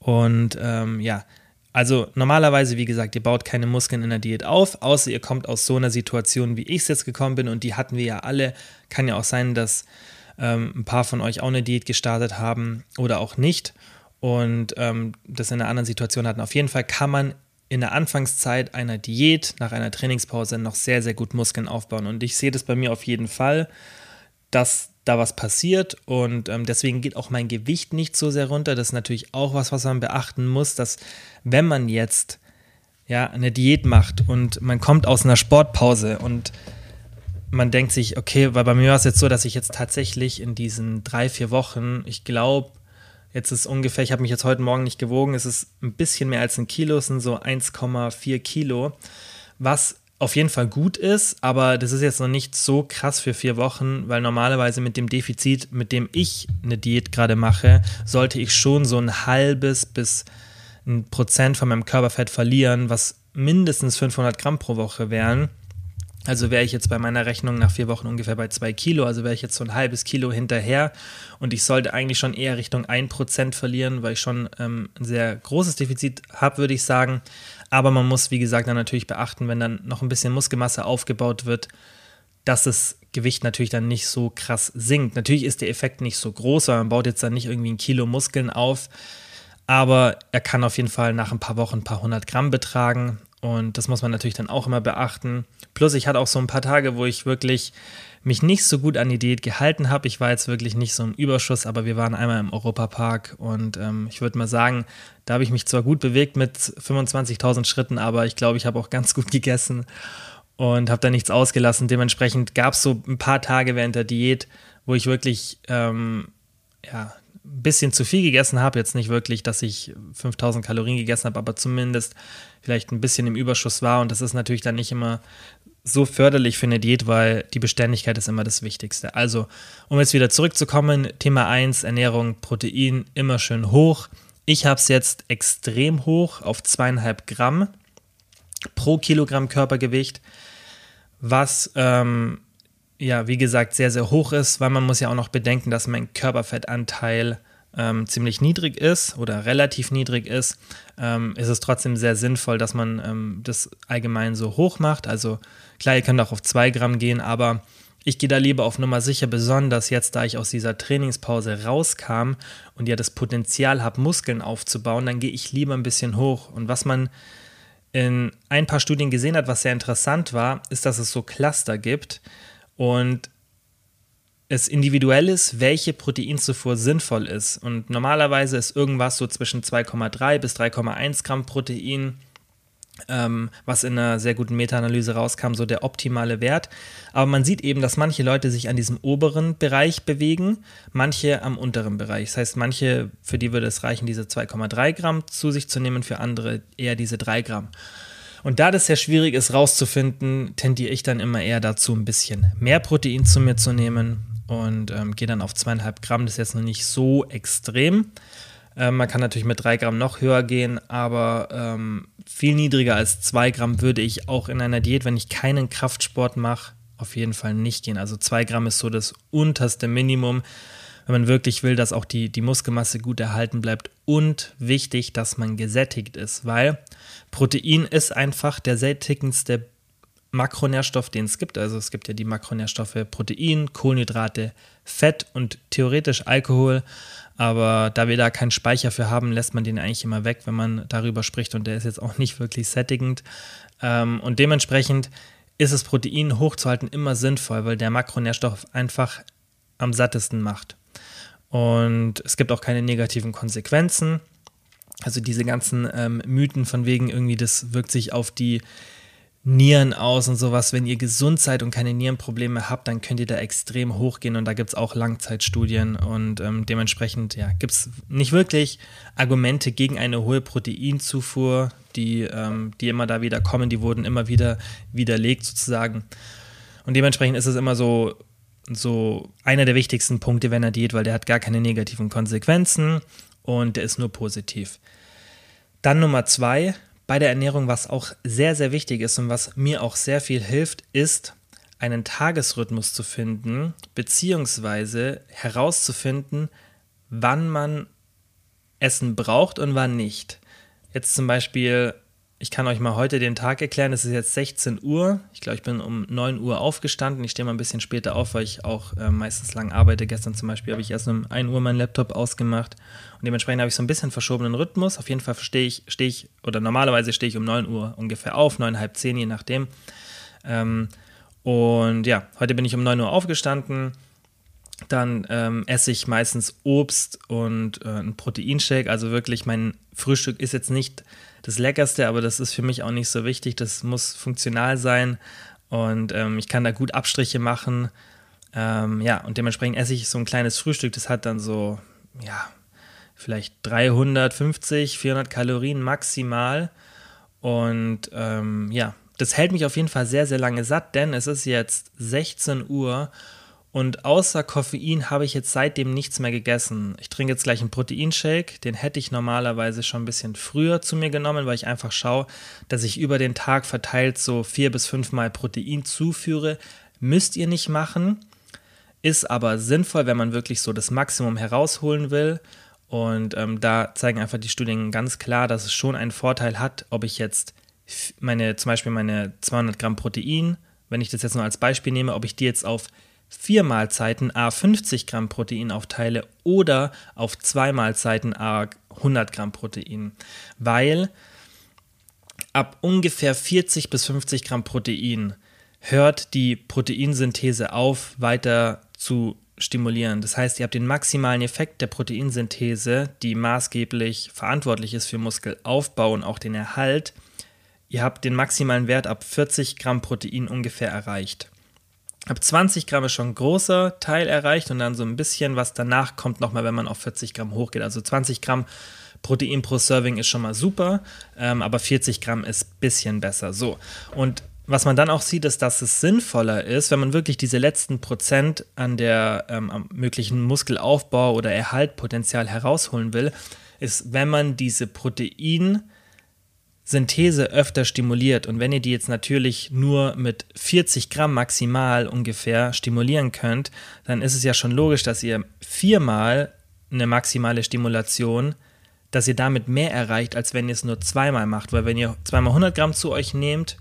Und ähm, ja, also normalerweise, wie gesagt, ihr baut keine Muskeln in der Diät auf, außer ihr kommt aus so einer Situation, wie ich es jetzt gekommen bin. Und die hatten wir ja alle. Kann ja auch sein, dass ähm, ein paar von euch auch eine Diät gestartet haben oder auch nicht. Und ähm, das in einer anderen Situation hatten. Auf jeden Fall kann man in der Anfangszeit einer Diät, nach einer Trainingspause noch sehr, sehr gut Muskeln aufbauen. Und ich sehe das bei mir auf jeden Fall, dass da was passiert und ähm, deswegen geht auch mein Gewicht nicht so sehr runter. Das ist natürlich auch was, was man beachten muss, dass wenn man jetzt ja eine Diät macht und man kommt aus einer Sportpause und man denkt sich, okay, weil bei mir war es jetzt so, dass ich jetzt tatsächlich in diesen drei, vier Wochen, ich glaube, Jetzt ist ungefähr, ich habe mich jetzt heute Morgen nicht gewogen, es ist ein bisschen mehr als ein Kilo, es sind so 1,4 Kilo, was auf jeden Fall gut ist, aber das ist jetzt noch nicht so krass für vier Wochen, weil normalerweise mit dem Defizit, mit dem ich eine Diät gerade mache, sollte ich schon so ein halbes bis ein Prozent von meinem Körperfett verlieren, was mindestens 500 Gramm pro Woche wären. Also wäre ich jetzt bei meiner Rechnung nach vier Wochen ungefähr bei zwei Kilo, also wäre ich jetzt so ein halbes Kilo hinterher und ich sollte eigentlich schon eher Richtung ein Prozent verlieren, weil ich schon ähm, ein sehr großes Defizit habe, würde ich sagen. Aber man muss, wie gesagt, dann natürlich beachten, wenn dann noch ein bisschen Muskelmasse aufgebaut wird, dass das Gewicht natürlich dann nicht so krass sinkt. Natürlich ist der Effekt nicht so groß, weil man baut jetzt dann nicht irgendwie ein Kilo Muskeln auf, aber er kann auf jeden Fall nach ein paar Wochen ein paar hundert Gramm betragen und das muss man natürlich dann auch immer beachten. Plus, ich hatte auch so ein paar Tage, wo ich wirklich mich nicht so gut an die Diät gehalten habe. Ich war jetzt wirklich nicht so im Überschuss, aber wir waren einmal im Europapark und ähm, ich würde mal sagen, da habe ich mich zwar gut bewegt mit 25.000 Schritten, aber ich glaube, ich habe auch ganz gut gegessen und habe da nichts ausgelassen. Dementsprechend gab es so ein paar Tage während der Diät, wo ich wirklich ähm, ja, ein bisschen zu viel gegessen habe. Jetzt nicht wirklich, dass ich 5000 Kalorien gegessen habe, aber zumindest vielleicht ein bisschen im Überschuss war. Und das ist natürlich dann nicht immer so förderlich für eine Diät, weil die Beständigkeit ist immer das Wichtigste. Also, um jetzt wieder zurückzukommen, Thema 1, Ernährung, Protein, immer schön hoch. Ich habe es jetzt extrem hoch auf zweieinhalb Gramm pro Kilogramm Körpergewicht, was ähm, ja, wie gesagt, sehr, sehr hoch ist, weil man muss ja auch noch bedenken, dass mein Körperfettanteil ähm, ziemlich niedrig ist oder relativ niedrig ist, ähm, ist es trotzdem sehr sinnvoll, dass man ähm, das allgemein so hoch macht. Also klar, ihr könnt auch auf 2 Gramm gehen, aber ich gehe da lieber auf Nummer sicher, besonders jetzt, da ich aus dieser Trainingspause rauskam und ja das Potenzial habe, Muskeln aufzubauen, dann gehe ich lieber ein bisschen hoch. Und was man in ein paar Studien gesehen hat, was sehr interessant war, ist, dass es so Cluster gibt und es individuell ist, welche Proteinzufuhr sinnvoll ist. Und normalerweise ist irgendwas so zwischen 2,3 bis 3,1 Gramm Protein, ähm, was in einer sehr guten Meta-Analyse rauskam, so der optimale Wert. Aber man sieht eben, dass manche Leute sich an diesem oberen Bereich bewegen, manche am unteren Bereich. Das heißt, manche, für die würde es reichen, diese 2,3 Gramm zu sich zu nehmen, für andere eher diese 3 Gramm. Und da das sehr schwierig ist rauszufinden, tendiere ich dann immer eher dazu, ein bisschen mehr Protein zu mir zu nehmen und ähm, gehe dann auf zweieinhalb Gramm. Das ist jetzt noch nicht so extrem. Ähm, man kann natürlich mit drei Gramm noch höher gehen, aber ähm, viel niedriger als zwei Gramm würde ich auch in einer Diät, wenn ich keinen Kraftsport mache, auf jeden Fall nicht gehen. Also zwei Gramm ist so das unterste Minimum wenn man wirklich will, dass auch die, die Muskelmasse gut erhalten bleibt. Und wichtig, dass man gesättigt ist, weil Protein ist einfach der sättigendste Makronährstoff, den es gibt. Also es gibt ja die Makronährstoffe Protein, Kohlenhydrate, Fett und theoretisch Alkohol. Aber da wir da keinen Speicher für haben, lässt man den eigentlich immer weg, wenn man darüber spricht. Und der ist jetzt auch nicht wirklich sättigend. Ähm, und dementsprechend ist es Protein hochzuhalten immer sinnvoll, weil der Makronährstoff einfach am sattesten macht. Und es gibt auch keine negativen Konsequenzen. Also diese ganzen ähm, Mythen von wegen irgendwie, das wirkt sich auf die Nieren aus und sowas. Wenn ihr gesund seid und keine Nierenprobleme habt, dann könnt ihr da extrem hochgehen und da gibt es auch Langzeitstudien und ähm, dementsprechend ja, gibt es nicht wirklich Argumente gegen eine hohe Proteinzufuhr, die, ähm, die immer da wieder kommen, die wurden immer wieder widerlegt sozusagen. Und dementsprechend ist es immer so, so einer der wichtigsten Punkte, wenn er Diät, weil der hat gar keine negativen Konsequenzen und der ist nur positiv. Dann Nummer zwei, bei der Ernährung, was auch sehr, sehr wichtig ist und was mir auch sehr viel hilft, ist einen Tagesrhythmus zu finden, beziehungsweise herauszufinden, wann man Essen braucht und wann nicht. Jetzt zum Beispiel ich kann euch mal heute den Tag erklären. Es ist jetzt 16 Uhr. Ich glaube, ich bin um 9 Uhr aufgestanden. Ich stehe mal ein bisschen später auf, weil ich auch äh, meistens lang arbeite. Gestern zum Beispiel habe ich erst um 1 Uhr meinen Laptop ausgemacht. Und dementsprechend habe ich so ein bisschen verschobenen Rhythmus. Auf jeden Fall stehe ich, stehe ich, oder normalerweise stehe ich um 9 Uhr ungefähr auf, 9, halb 10, je nachdem. Ähm, und ja, heute bin ich um 9 Uhr aufgestanden. Dann ähm, esse ich meistens Obst und äh, einen Proteinshake. Also wirklich, mein Frühstück ist jetzt nicht das Leckerste, aber das ist für mich auch nicht so wichtig. Das muss funktional sein und ähm, ich kann da gut Abstriche machen. Ähm, ja, und dementsprechend esse ich so ein kleines Frühstück. Das hat dann so, ja, vielleicht 350, 400 Kalorien maximal. Und ähm, ja, das hält mich auf jeden Fall sehr, sehr lange satt, denn es ist jetzt 16 Uhr und außer Koffein habe ich jetzt seitdem nichts mehr gegessen. Ich trinke jetzt gleich einen Proteinshake. Den hätte ich normalerweise schon ein bisschen früher zu mir genommen, weil ich einfach schaue, dass ich über den Tag verteilt so vier bis fünfmal Protein zuführe. Müsst ihr nicht machen. Ist aber sinnvoll, wenn man wirklich so das Maximum herausholen will. Und ähm, da zeigen einfach die Studien ganz klar, dass es schon einen Vorteil hat, ob ich jetzt meine, zum Beispiel meine 200 Gramm Protein, wenn ich das jetzt nur als Beispiel nehme, ob ich die jetzt auf vier Mahlzeiten a 50 Gramm Protein aufteile oder auf zwei Mahlzeiten a 100 Gramm Protein, weil ab ungefähr 40 bis 50 Gramm Protein hört die Proteinsynthese auf, weiter zu stimulieren. Das heißt, ihr habt den maximalen Effekt der Proteinsynthese, die maßgeblich verantwortlich ist für Muskelaufbau und auch den Erhalt. Ihr habt den maximalen Wert ab 40 Gramm Protein ungefähr erreicht. Ab 20 Gramm ist schon ein großer Teil erreicht und dann so ein bisschen, was danach kommt, nochmal, wenn man auf 40 Gramm hochgeht. Also 20 Gramm Protein pro Serving ist schon mal super, ähm, aber 40 Gramm ist ein bisschen besser. So, und was man dann auch sieht, ist, dass es sinnvoller ist, wenn man wirklich diese letzten Prozent an der ähm, möglichen Muskelaufbau oder Erhaltpotenzial herausholen will, ist, wenn man diese Protein- Synthese öfter stimuliert und wenn ihr die jetzt natürlich nur mit 40 Gramm maximal ungefähr stimulieren könnt, dann ist es ja schon logisch, dass ihr viermal eine maximale Stimulation, dass ihr damit mehr erreicht, als wenn ihr es nur zweimal macht. Weil wenn ihr zweimal 100 Gramm zu euch nehmt,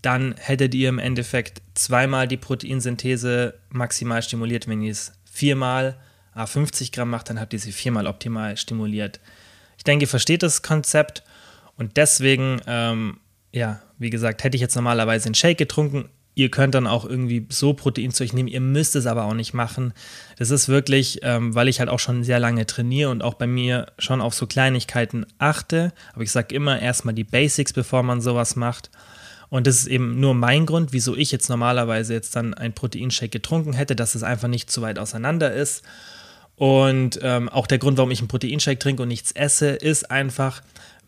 dann hättet ihr im Endeffekt zweimal die Proteinsynthese maximal stimuliert. Wenn ihr es viermal a 50 Gramm macht, dann habt ihr sie viermal optimal stimuliert. Ich denke, ihr versteht das Konzept und deswegen, ähm, ja, wie gesagt, hätte ich jetzt normalerweise einen Shake getrunken. Ihr könnt dann auch irgendwie so Protein zu euch nehmen. Ihr müsst es aber auch nicht machen. Das ist wirklich, ähm, weil ich halt auch schon sehr lange trainiere und auch bei mir schon auf so Kleinigkeiten achte. Aber ich sage immer erstmal die Basics, bevor man sowas macht. Und das ist eben nur mein Grund, wieso ich jetzt normalerweise jetzt dann ein Proteinshake getrunken hätte, dass es einfach nicht zu weit auseinander ist. Und ähm, auch der Grund, warum ich einen Proteinshake trinke und nichts esse, ist einfach,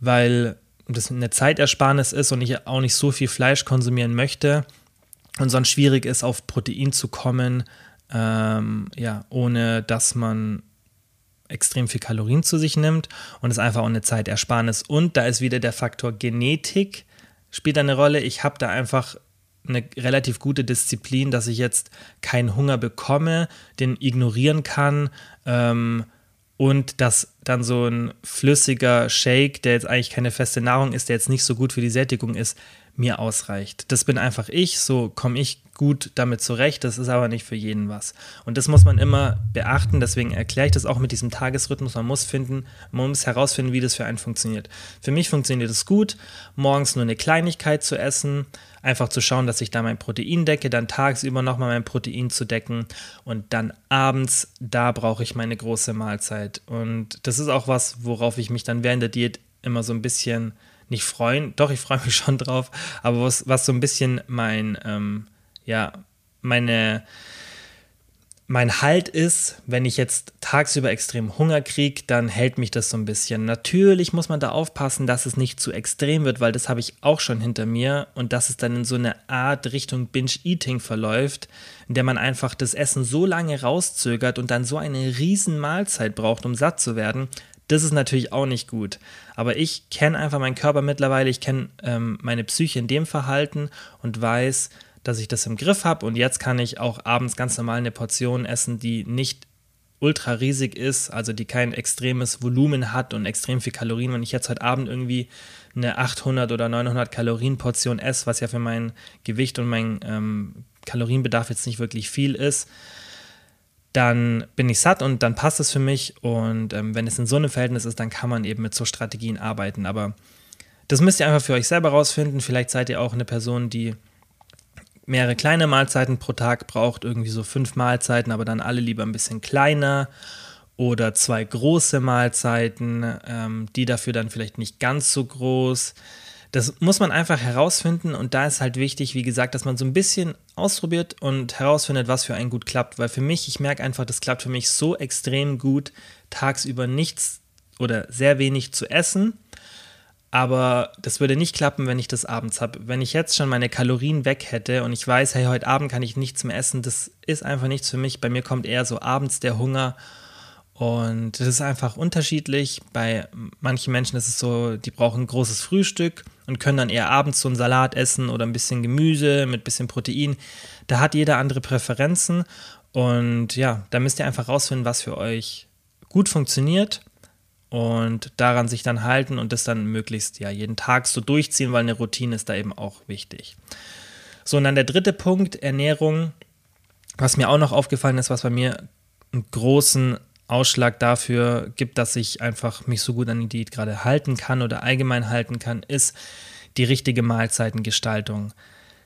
weil das eine Zeitersparnis ist und ich auch nicht so viel Fleisch konsumieren möchte und sonst schwierig ist, auf Protein zu kommen, ähm, ja, ohne dass man extrem viel Kalorien zu sich nimmt und es einfach auch eine Zeitersparnis. Und da ist wieder der Faktor Genetik spielt eine Rolle. Ich habe da einfach eine relativ gute Disziplin, dass ich jetzt keinen Hunger bekomme, den ignorieren kann. Ähm, und dass dann so ein flüssiger Shake, der jetzt eigentlich keine feste Nahrung ist, der jetzt nicht so gut für die Sättigung ist, mir ausreicht. Das bin einfach ich, so komme ich gut damit zurecht, das ist aber nicht für jeden was. Und das muss man immer beachten, deswegen erkläre ich das auch mit diesem Tagesrhythmus. Man muss finden, man muss herausfinden, wie das für einen funktioniert. Für mich funktioniert es gut, morgens nur eine Kleinigkeit zu essen, einfach zu schauen, dass ich da mein Protein decke, dann tagsüber nochmal mein Protein zu decken und dann abends, da brauche ich meine große Mahlzeit. Und das ist auch was, worauf ich mich dann während der Diät immer so ein bisschen nicht freuen, doch ich freue mich schon drauf, aber was, was so ein bisschen mein, ähm, ja, meine, mein Halt ist, wenn ich jetzt tagsüber extrem Hunger kriege, dann hält mich das so ein bisschen. Natürlich muss man da aufpassen, dass es nicht zu extrem wird, weil das habe ich auch schon hinter mir und dass es dann in so eine Art Richtung Binge-Eating verläuft, in der man einfach das Essen so lange rauszögert und dann so eine riesen Mahlzeit braucht, um satt zu werden. Das ist natürlich auch nicht gut. Aber ich kenne einfach meinen Körper mittlerweile, ich kenne ähm, meine Psyche in dem Verhalten und weiß, dass ich das im Griff habe und jetzt kann ich auch abends ganz normal eine Portion essen, die nicht ultra riesig ist, also die kein extremes Volumen hat und extrem viel Kalorien. Wenn ich jetzt heute Abend irgendwie eine 800 oder 900 Kalorien Portion esse, was ja für mein Gewicht und mein ähm, Kalorienbedarf jetzt nicht wirklich viel ist, dann bin ich satt und dann passt es für mich. Und ähm, wenn es in so einem Verhältnis ist, dann kann man eben mit so Strategien arbeiten. Aber das müsst ihr einfach für euch selber rausfinden. Vielleicht seid ihr auch eine Person, die mehrere kleine Mahlzeiten pro Tag braucht, irgendwie so fünf Mahlzeiten, aber dann alle lieber ein bisschen kleiner oder zwei große Mahlzeiten, ähm, die dafür dann vielleicht nicht ganz so groß. Das muss man einfach herausfinden und da ist halt wichtig, wie gesagt, dass man so ein bisschen ausprobiert und herausfindet, was für einen gut klappt. Weil für mich, ich merke einfach, das klappt für mich so extrem gut, tagsüber nichts oder sehr wenig zu essen. Aber das würde nicht klappen, wenn ich das abends habe. Wenn ich jetzt schon meine Kalorien weg hätte und ich weiß, hey, heute Abend kann ich nichts mehr essen, das ist einfach nichts für mich. Bei mir kommt eher so abends der Hunger und das ist einfach unterschiedlich. Bei manchen Menschen ist es so, die brauchen ein großes Frühstück und können dann eher abends so einen Salat essen oder ein bisschen Gemüse mit ein bisschen Protein. Da hat jeder andere Präferenzen. Und ja, da müsst ihr einfach rausfinden, was für euch gut funktioniert und daran sich dann halten und das dann möglichst ja jeden Tag so durchziehen, weil eine Routine ist da eben auch wichtig. So, und dann der dritte Punkt, Ernährung. Was mir auch noch aufgefallen ist, was bei mir einen großen Ausschlag dafür gibt, dass ich einfach mich so gut an die Diät gerade halten kann oder allgemein halten kann, ist die richtige Mahlzeitengestaltung.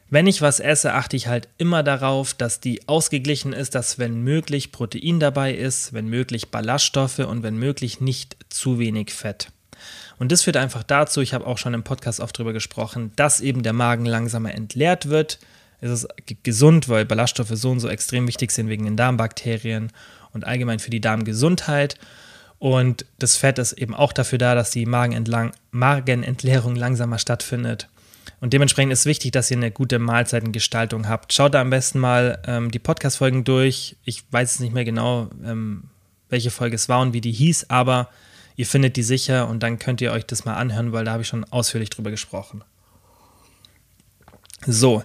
Wenn ich was esse, achte ich halt immer darauf, dass die ausgeglichen ist, dass wenn möglich Protein dabei ist, wenn möglich Ballaststoffe und wenn möglich nicht zu wenig Fett. Und das führt einfach dazu, ich habe auch schon im Podcast oft darüber gesprochen, dass eben der Magen langsamer entleert wird. Es ist gesund, weil Ballaststoffe so und so extrem wichtig sind wegen den Darmbakterien und allgemein für die Darmgesundheit. Und das Fett ist eben auch dafür da, dass die Magenentleerung langsamer stattfindet. Und dementsprechend ist wichtig, dass ihr eine gute Mahlzeitengestaltung habt. Schaut da am besten mal ähm, die Podcast-Folgen durch. Ich weiß es nicht mehr genau, ähm, welche Folge es war und wie die hieß, aber ihr findet die sicher und dann könnt ihr euch das mal anhören, weil da habe ich schon ausführlich drüber gesprochen. So,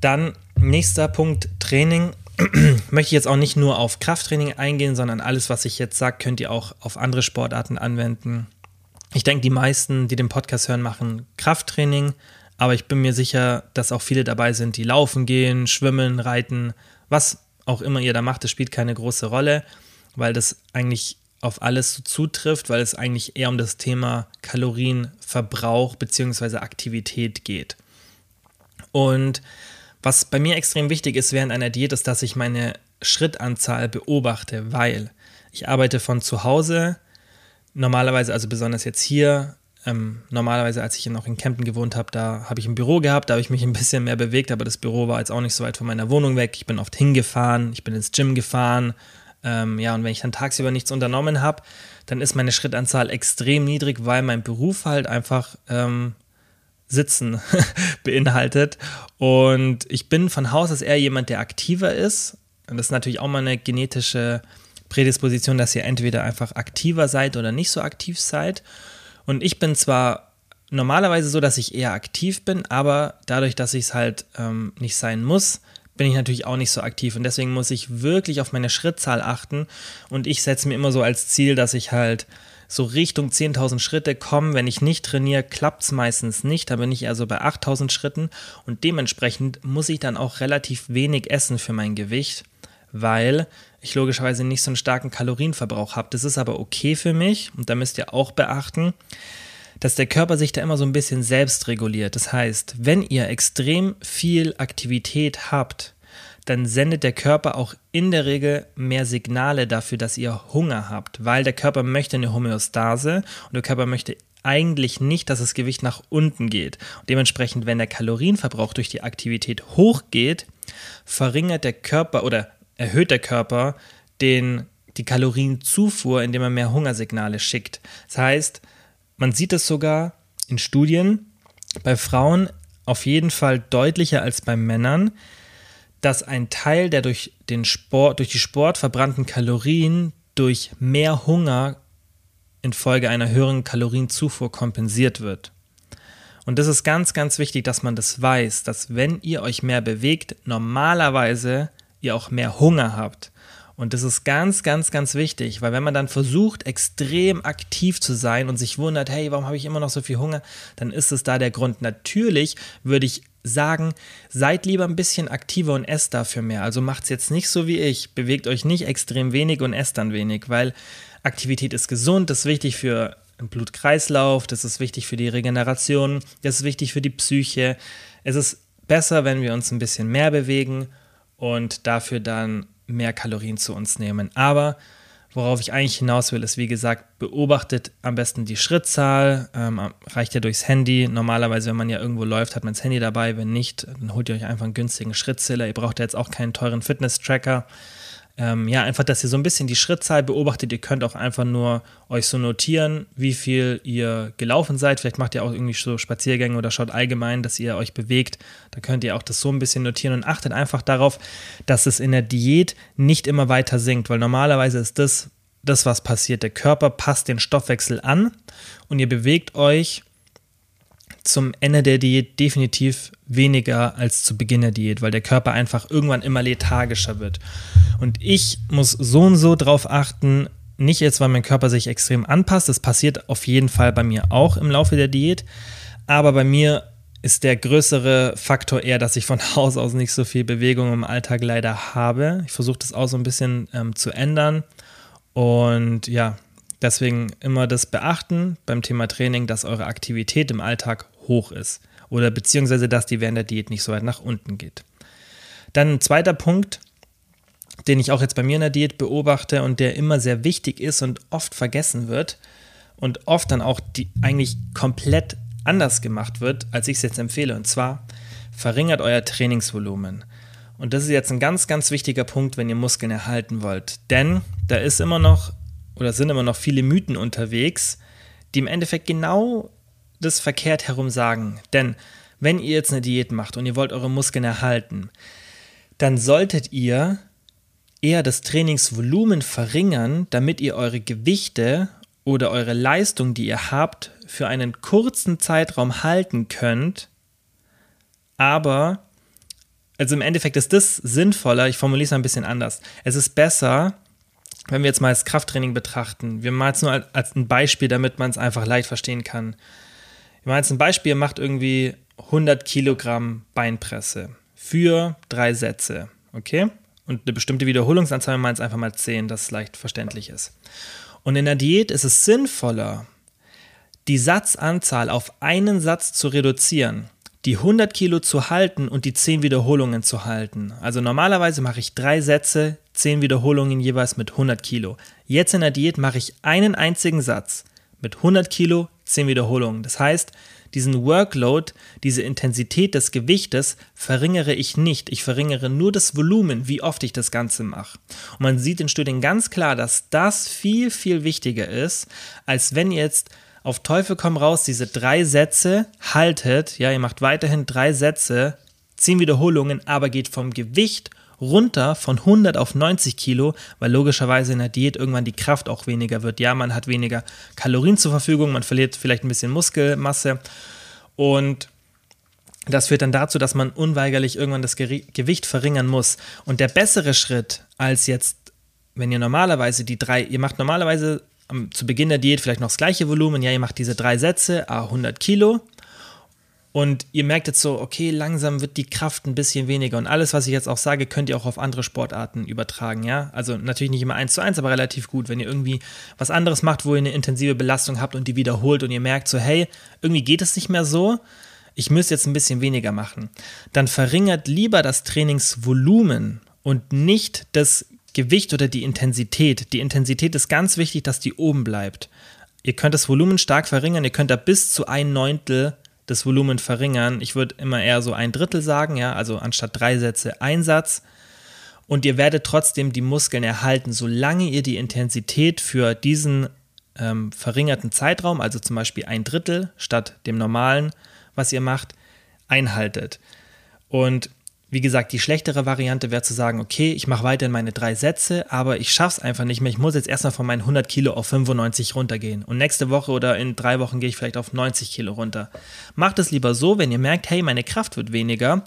dann nächster Punkt Training. möchte ich jetzt auch nicht nur auf Krafttraining eingehen, sondern alles, was ich jetzt sage, könnt ihr auch auf andere Sportarten anwenden. Ich denke, die meisten, die den Podcast hören, machen Krafttraining, aber ich bin mir sicher, dass auch viele dabei sind, die laufen gehen, schwimmen, reiten, was auch immer ihr da macht, das spielt keine große Rolle, weil das eigentlich auf alles so zutrifft, weil es eigentlich eher um das Thema Kalorienverbrauch bzw. Aktivität geht. Und was bei mir extrem wichtig ist während einer Diät, ist, dass ich meine Schrittanzahl beobachte, weil ich arbeite von zu Hause, normalerweise, also besonders jetzt hier, ähm, normalerweise, als ich noch in Kempten gewohnt habe, da habe ich ein Büro gehabt, da habe ich mich ein bisschen mehr bewegt, aber das Büro war jetzt auch nicht so weit von meiner Wohnung weg. Ich bin oft hingefahren, ich bin ins Gym gefahren. Ähm, ja, und wenn ich dann tagsüber nichts unternommen habe, dann ist meine Schrittanzahl extrem niedrig, weil mein Beruf halt einfach ähm, Sitzen beinhaltet. Und ich bin von Haus aus eher jemand, der aktiver ist. Und das ist natürlich auch mal eine genetische Prädisposition, dass ihr entweder einfach aktiver seid oder nicht so aktiv seid. Und ich bin zwar normalerweise so, dass ich eher aktiv bin, aber dadurch, dass ich es halt ähm, nicht sein muss, bin ich natürlich auch nicht so aktiv. Und deswegen muss ich wirklich auf meine Schrittzahl achten. Und ich setze mir immer so als Ziel, dass ich halt so Richtung 10.000 Schritte kommen. Wenn ich nicht trainiere, klappt es meistens nicht. Da bin ich eher so bei 8.000 Schritten und dementsprechend muss ich dann auch relativ wenig essen für mein Gewicht, weil ich logischerweise nicht so einen starken Kalorienverbrauch habe. Das ist aber okay für mich und da müsst ihr auch beachten, dass der Körper sich da immer so ein bisschen selbst reguliert. Das heißt, wenn ihr extrem viel Aktivität habt, dann sendet der Körper auch in der Regel mehr Signale dafür, dass ihr Hunger habt, weil der Körper möchte eine Homöostase und der Körper möchte eigentlich nicht, dass das Gewicht nach unten geht. Und dementsprechend, wenn der Kalorienverbrauch durch die Aktivität hochgeht, verringert der Körper oder erhöht der Körper den, die Kalorienzufuhr, indem er mehr Hungersignale schickt. Das heißt, man sieht es sogar in Studien bei Frauen auf jeden Fall deutlicher als bei Männern, dass ein Teil der durch den Sport, durch die Sport verbrannten Kalorien durch mehr Hunger infolge einer höheren Kalorienzufuhr kompensiert wird. Und das ist ganz, ganz wichtig, dass man das weiß, dass wenn ihr euch mehr bewegt, normalerweise ihr auch mehr Hunger habt. Und das ist ganz, ganz, ganz wichtig, weil wenn man dann versucht, extrem aktiv zu sein und sich wundert, hey, warum habe ich immer noch so viel Hunger, dann ist es da der Grund. Natürlich würde ich sagen, seid lieber ein bisschen aktiver und esst dafür mehr. Also macht es jetzt nicht so wie ich. Bewegt euch nicht extrem wenig und esst dann wenig, weil Aktivität ist gesund, das ist wichtig für den Blutkreislauf, das ist wichtig für die Regeneration, das ist wichtig für die Psyche. Es ist besser, wenn wir uns ein bisschen mehr bewegen und dafür dann mehr Kalorien zu uns nehmen. Aber worauf ich eigentlich hinaus will, ist, wie gesagt, beobachtet am besten die Schrittzahl. Ähm, reicht ja durchs Handy. Normalerweise, wenn man ja irgendwo läuft, hat man das Handy dabei. Wenn nicht, dann holt ihr euch einfach einen günstigen Schrittzähler. Ihr braucht ja jetzt auch keinen teuren Fitness-Tracker ähm, ja, einfach, dass ihr so ein bisschen die Schrittzahl beobachtet. Ihr könnt auch einfach nur euch so notieren, wie viel ihr gelaufen seid. Vielleicht macht ihr auch irgendwie so Spaziergänge oder schaut allgemein, dass ihr euch bewegt. Da könnt ihr auch das so ein bisschen notieren und achtet einfach darauf, dass es in der Diät nicht immer weiter sinkt, weil normalerweise ist das das, was passiert. Der Körper passt den Stoffwechsel an und ihr bewegt euch zum Ende der Diät definitiv weniger als zu Beginn der Diät, weil der Körper einfach irgendwann immer lethargischer wird. Und ich muss so und so drauf achten, nicht jetzt, weil mein Körper sich extrem anpasst, das passiert auf jeden Fall bei mir auch im Laufe der Diät, aber bei mir ist der größere Faktor eher, dass ich von Haus aus nicht so viel Bewegung im Alltag leider habe. Ich versuche das auch so ein bisschen ähm, zu ändern und ja, deswegen immer das beachten beim Thema Training, dass eure Aktivität im Alltag hoch ist oder beziehungsweise dass die während der Diät nicht so weit nach unten geht. Dann ein zweiter Punkt, den ich auch jetzt bei mir in der Diät beobachte und der immer sehr wichtig ist und oft vergessen wird und oft dann auch die eigentlich komplett anders gemacht wird, als ich es jetzt empfehle. Und zwar verringert euer Trainingsvolumen. Und das ist jetzt ein ganz, ganz wichtiger Punkt, wenn ihr Muskeln erhalten wollt. Denn da ist immer noch oder sind immer noch viele Mythen unterwegs, die im Endeffekt genau das verkehrt herum sagen. Denn wenn ihr jetzt eine Diät macht und ihr wollt eure Muskeln erhalten, dann solltet ihr eher das Trainingsvolumen verringern, damit ihr eure Gewichte oder eure Leistung, die ihr habt, für einen kurzen Zeitraum halten könnt. Aber, also im Endeffekt ist das sinnvoller, ich formuliere es ein bisschen anders. Es ist besser, wenn wir jetzt mal das Krafttraining betrachten. Wir machen es nur als ein Beispiel, damit man es einfach leicht verstehen kann. Wir machen jetzt ein Beispiel, macht irgendwie 100 Kilogramm Beinpresse für drei Sätze, okay? Und eine bestimmte Wiederholungsanzahl, wir machen es einfach mal 10, dass es leicht verständlich ist. Und in der Diät ist es sinnvoller, die Satzanzahl auf einen Satz zu reduzieren, die 100 Kilo zu halten und die 10 Wiederholungen zu halten. Also normalerweise mache ich drei Sätze, 10 Wiederholungen jeweils mit 100 Kilo. Jetzt in der Diät mache ich einen einzigen Satz mit 100 Kilo, 10 Wiederholungen. Das heißt, diesen Workload, diese Intensität des Gewichtes verringere ich nicht. Ich verringere nur das Volumen, wie oft ich das Ganze mache. Und man sieht in Studien ganz klar, dass das viel, viel wichtiger ist, als wenn ihr jetzt auf Teufel komm raus diese drei Sätze haltet. Ja, ihr macht weiterhin drei Sätze, 10 Wiederholungen, aber geht vom Gewicht runter von 100 auf 90 Kilo, weil logischerweise in der Diät irgendwann die Kraft auch weniger wird. Ja, man hat weniger Kalorien zur Verfügung, man verliert vielleicht ein bisschen Muskelmasse und das führt dann dazu, dass man unweigerlich irgendwann das Gewicht verringern muss. Und der bessere Schritt als jetzt, wenn ihr normalerweise die drei, ihr macht normalerweise zu Beginn der Diät vielleicht noch das gleiche Volumen, ja, ihr macht diese drei Sätze, 100 Kilo und ihr merkt jetzt so, okay, langsam wird die Kraft ein bisschen weniger. Und alles, was ich jetzt auch sage, könnt ihr auch auf andere Sportarten übertragen, ja. Also natürlich nicht immer eins zu eins, aber relativ gut. Wenn ihr irgendwie was anderes macht, wo ihr eine intensive Belastung habt und die wiederholt und ihr merkt so, hey, irgendwie geht es nicht mehr so, ich müsste jetzt ein bisschen weniger machen, dann verringert lieber das Trainingsvolumen und nicht das Gewicht oder die Intensität. Die Intensität ist ganz wichtig, dass die oben bleibt. Ihr könnt das Volumen stark verringern, ihr könnt da bis zu ein Neuntel das Volumen verringern. Ich würde immer eher so ein Drittel sagen, ja, also anstatt drei Sätze ein Satz. Und ihr werdet trotzdem die Muskeln erhalten, solange ihr die Intensität für diesen ähm, verringerten Zeitraum, also zum Beispiel ein Drittel statt dem normalen, was ihr macht, einhaltet. Und wie gesagt, die schlechtere Variante wäre zu sagen, okay, ich mache weiterhin meine drei Sätze, aber ich schaffe es einfach nicht mehr. Ich muss jetzt erstmal von meinen 100 Kilo auf 95 runtergehen. Und nächste Woche oder in drei Wochen gehe ich vielleicht auf 90 Kilo runter. Macht es lieber so, wenn ihr merkt, hey, meine Kraft wird weniger,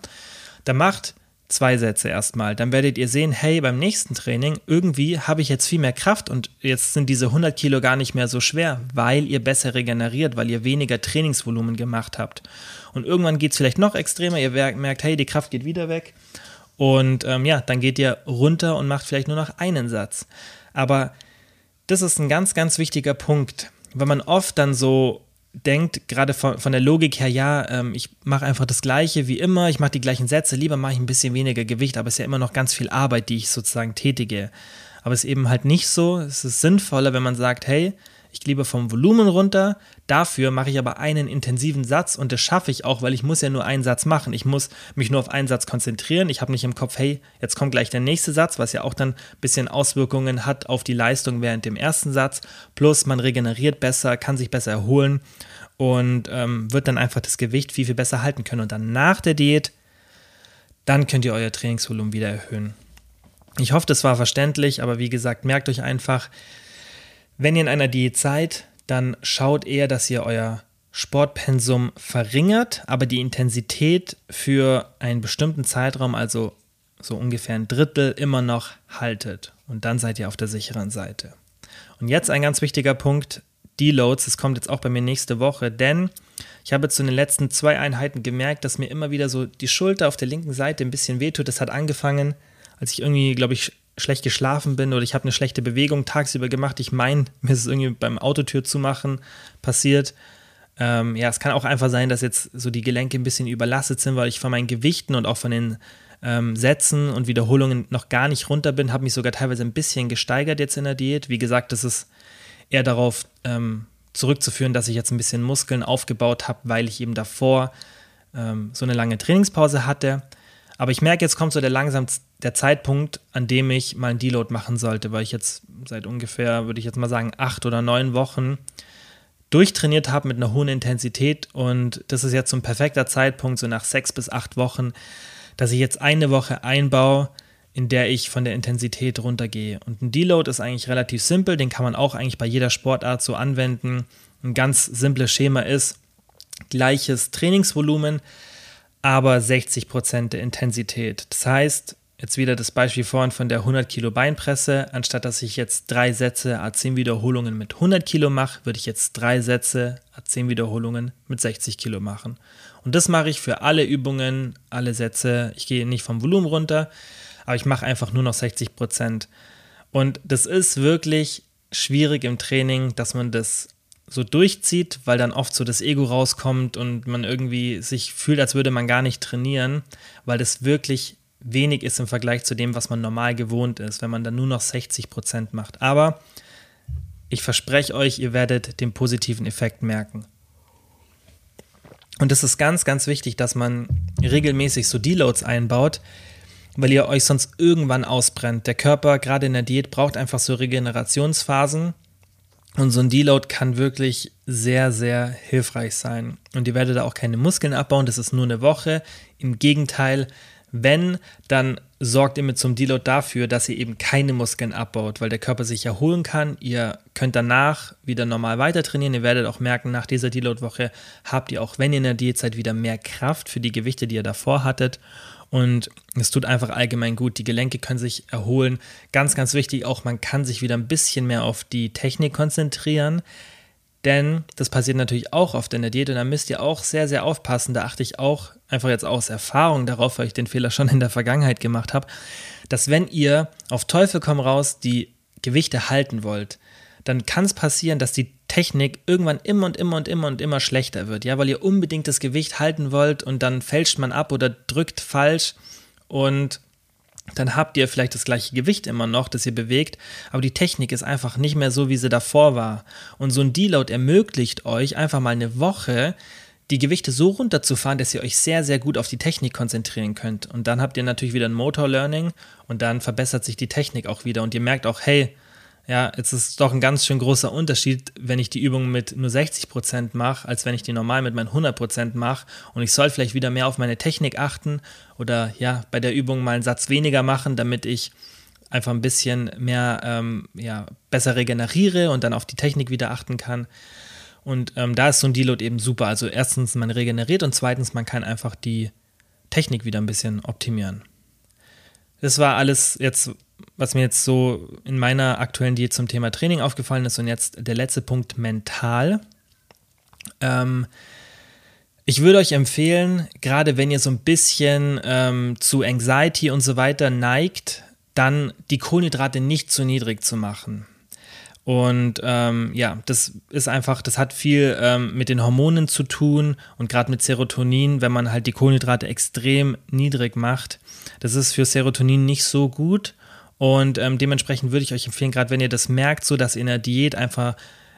dann macht zwei Sätze erstmal. Dann werdet ihr sehen, hey, beim nächsten Training, irgendwie habe ich jetzt viel mehr Kraft und jetzt sind diese 100 Kilo gar nicht mehr so schwer, weil ihr besser regeneriert, weil ihr weniger Trainingsvolumen gemacht habt. Und irgendwann geht es vielleicht noch extremer, ihr merkt, hey, die Kraft geht wieder weg. Und ähm, ja, dann geht ihr runter und macht vielleicht nur noch einen Satz. Aber das ist ein ganz, ganz wichtiger Punkt, weil man oft dann so denkt, gerade von, von der Logik her, ja, ähm, ich mache einfach das Gleiche wie immer, ich mache die gleichen Sätze, lieber mache ich ein bisschen weniger Gewicht, aber es ist ja immer noch ganz viel Arbeit, die ich sozusagen tätige. Aber es ist eben halt nicht so. Es ist sinnvoller, wenn man sagt, hey, ich lieber vom Volumen runter, dafür mache ich aber einen intensiven Satz und das schaffe ich auch, weil ich muss ja nur einen Satz machen. Ich muss mich nur auf einen Satz konzentrieren. Ich habe nicht im Kopf, hey, jetzt kommt gleich der nächste Satz, was ja auch dann ein bisschen Auswirkungen hat auf die Leistung während dem ersten Satz. Plus man regeneriert besser, kann sich besser erholen und ähm, wird dann einfach das Gewicht viel, viel besser halten können. Und dann nach der Diät, dann könnt ihr euer Trainingsvolumen wieder erhöhen. Ich hoffe, das war verständlich, aber wie gesagt, merkt euch einfach, wenn ihr in einer Diät seid, dann schaut eher, dass ihr euer Sportpensum verringert, aber die Intensität für einen bestimmten Zeitraum, also so ungefähr ein Drittel, immer noch haltet. Und dann seid ihr auf der sicheren Seite. Und jetzt ein ganz wichtiger Punkt, Deloads, das kommt jetzt auch bei mir nächste Woche, denn ich habe zu den letzten zwei Einheiten gemerkt, dass mir immer wieder so die Schulter auf der linken Seite ein bisschen wehtut. Das hat angefangen, als ich irgendwie, glaube ich, schlecht geschlafen bin oder ich habe eine schlechte Bewegung tagsüber gemacht. Ich meine, mir ist es irgendwie beim Autotür zumachen passiert. Ähm, ja, es kann auch einfach sein, dass jetzt so die Gelenke ein bisschen überlastet sind, weil ich von meinen Gewichten und auch von den ähm, Sätzen und Wiederholungen noch gar nicht runter bin. Habe mich sogar teilweise ein bisschen gesteigert jetzt in der Diät. Wie gesagt, das ist eher darauf ähm, zurückzuführen, dass ich jetzt ein bisschen Muskeln aufgebaut habe, weil ich eben davor ähm, so eine lange Trainingspause hatte. Aber ich merke, jetzt kommt so der langsam der Zeitpunkt, an dem ich mal einen Deload machen sollte, weil ich jetzt seit ungefähr, würde ich jetzt mal sagen, acht oder neun Wochen durchtrainiert habe mit einer hohen Intensität und das ist jetzt so ein perfekter Zeitpunkt, so nach sechs bis acht Wochen, dass ich jetzt eine Woche einbaue, in der ich von der Intensität runtergehe. Und ein Deload ist eigentlich relativ simpel, den kann man auch eigentlich bei jeder Sportart so anwenden. Ein ganz simples Schema ist gleiches Trainingsvolumen, aber 60% der Intensität. Das heißt, jetzt wieder das Beispiel vorhin von der 100 Kilo Beinpresse, anstatt dass ich jetzt drei Sätze A10 Wiederholungen mit 100 Kilo mache, würde ich jetzt drei Sätze A10 Wiederholungen mit 60 Kilo machen. Und das mache ich für alle Übungen, alle Sätze. Ich gehe nicht vom Volumen runter, aber ich mache einfach nur noch 60% Und das ist wirklich schwierig im Training, dass man das so durchzieht, weil dann oft so das Ego rauskommt und man irgendwie sich fühlt, als würde man gar nicht trainieren, weil das wirklich wenig ist im Vergleich zu dem, was man normal gewohnt ist, wenn man dann nur noch 60 Prozent macht. Aber ich verspreche euch, ihr werdet den positiven Effekt merken. Und es ist ganz, ganz wichtig, dass man regelmäßig so Deloads einbaut, weil ihr euch sonst irgendwann ausbrennt. Der Körper, gerade in der Diät, braucht einfach so Regenerationsphasen und so ein Deload kann wirklich sehr, sehr hilfreich sein. Und ihr werdet da auch keine Muskeln abbauen, das ist nur eine Woche. Im Gegenteil, wenn, dann sorgt ihr mit zum Deload dafür, dass ihr eben keine Muskeln abbaut, weil der Körper sich erholen kann. Ihr könnt danach wieder normal weiter trainieren. Ihr werdet auch merken, nach dieser Deload-Woche habt ihr auch, wenn ihr in der Diätzeit wieder mehr Kraft für die Gewichte, die ihr davor hattet. Und es tut einfach allgemein gut. Die Gelenke können sich erholen. Ganz, ganz wichtig auch, man kann sich wieder ein bisschen mehr auf die Technik konzentrieren. Denn das passiert natürlich auch oft in der Diät und da müsst ihr auch sehr, sehr aufpassen. Da achte ich auch einfach jetzt aus Erfahrung darauf, weil ich den Fehler schon in der Vergangenheit gemacht habe, dass wenn ihr auf Teufel komm raus die Gewichte halten wollt, dann kann es passieren, dass die Technik irgendwann immer und immer und immer und immer schlechter wird, ja, weil ihr unbedingt das Gewicht halten wollt und dann fälscht man ab oder drückt falsch und dann habt ihr vielleicht das gleiche Gewicht immer noch, das ihr bewegt, aber die Technik ist einfach nicht mehr so, wie sie davor war. Und so ein Deload ermöglicht euch einfach mal eine Woche die Gewichte so runterzufahren, dass ihr euch sehr, sehr gut auf die Technik konzentrieren könnt. Und dann habt ihr natürlich wieder ein Motor Learning und dann verbessert sich die Technik auch wieder und ihr merkt auch, hey, ja, jetzt ist doch ein ganz schön großer Unterschied, wenn ich die Übung mit nur 60 Prozent mache, als wenn ich die normal mit meinen 100 Prozent mache. Und ich soll vielleicht wieder mehr auf meine Technik achten oder ja, bei der Übung mal einen Satz weniger machen, damit ich einfach ein bisschen mehr, ähm, ja, besser regeneriere und dann auf die Technik wieder achten kann. Und ähm, da ist so ein Deload eben super. Also erstens, man regeneriert und zweitens, man kann einfach die Technik wieder ein bisschen optimieren. Das war alles jetzt was mir jetzt so in meiner aktuellen Diät zum Thema Training aufgefallen ist und jetzt der letzte Punkt mental. Ähm, ich würde euch empfehlen, gerade wenn ihr so ein bisschen ähm, zu Anxiety und so weiter neigt, dann die Kohlenhydrate nicht zu niedrig zu machen. Und ähm, ja, das ist einfach, das hat viel ähm, mit den Hormonen zu tun und gerade mit Serotonin, wenn man halt die Kohlenhydrate extrem niedrig macht. Das ist für Serotonin nicht so gut und ähm, dementsprechend würde ich euch empfehlen, gerade wenn ihr das merkt, so dass ihr in der Diät einfach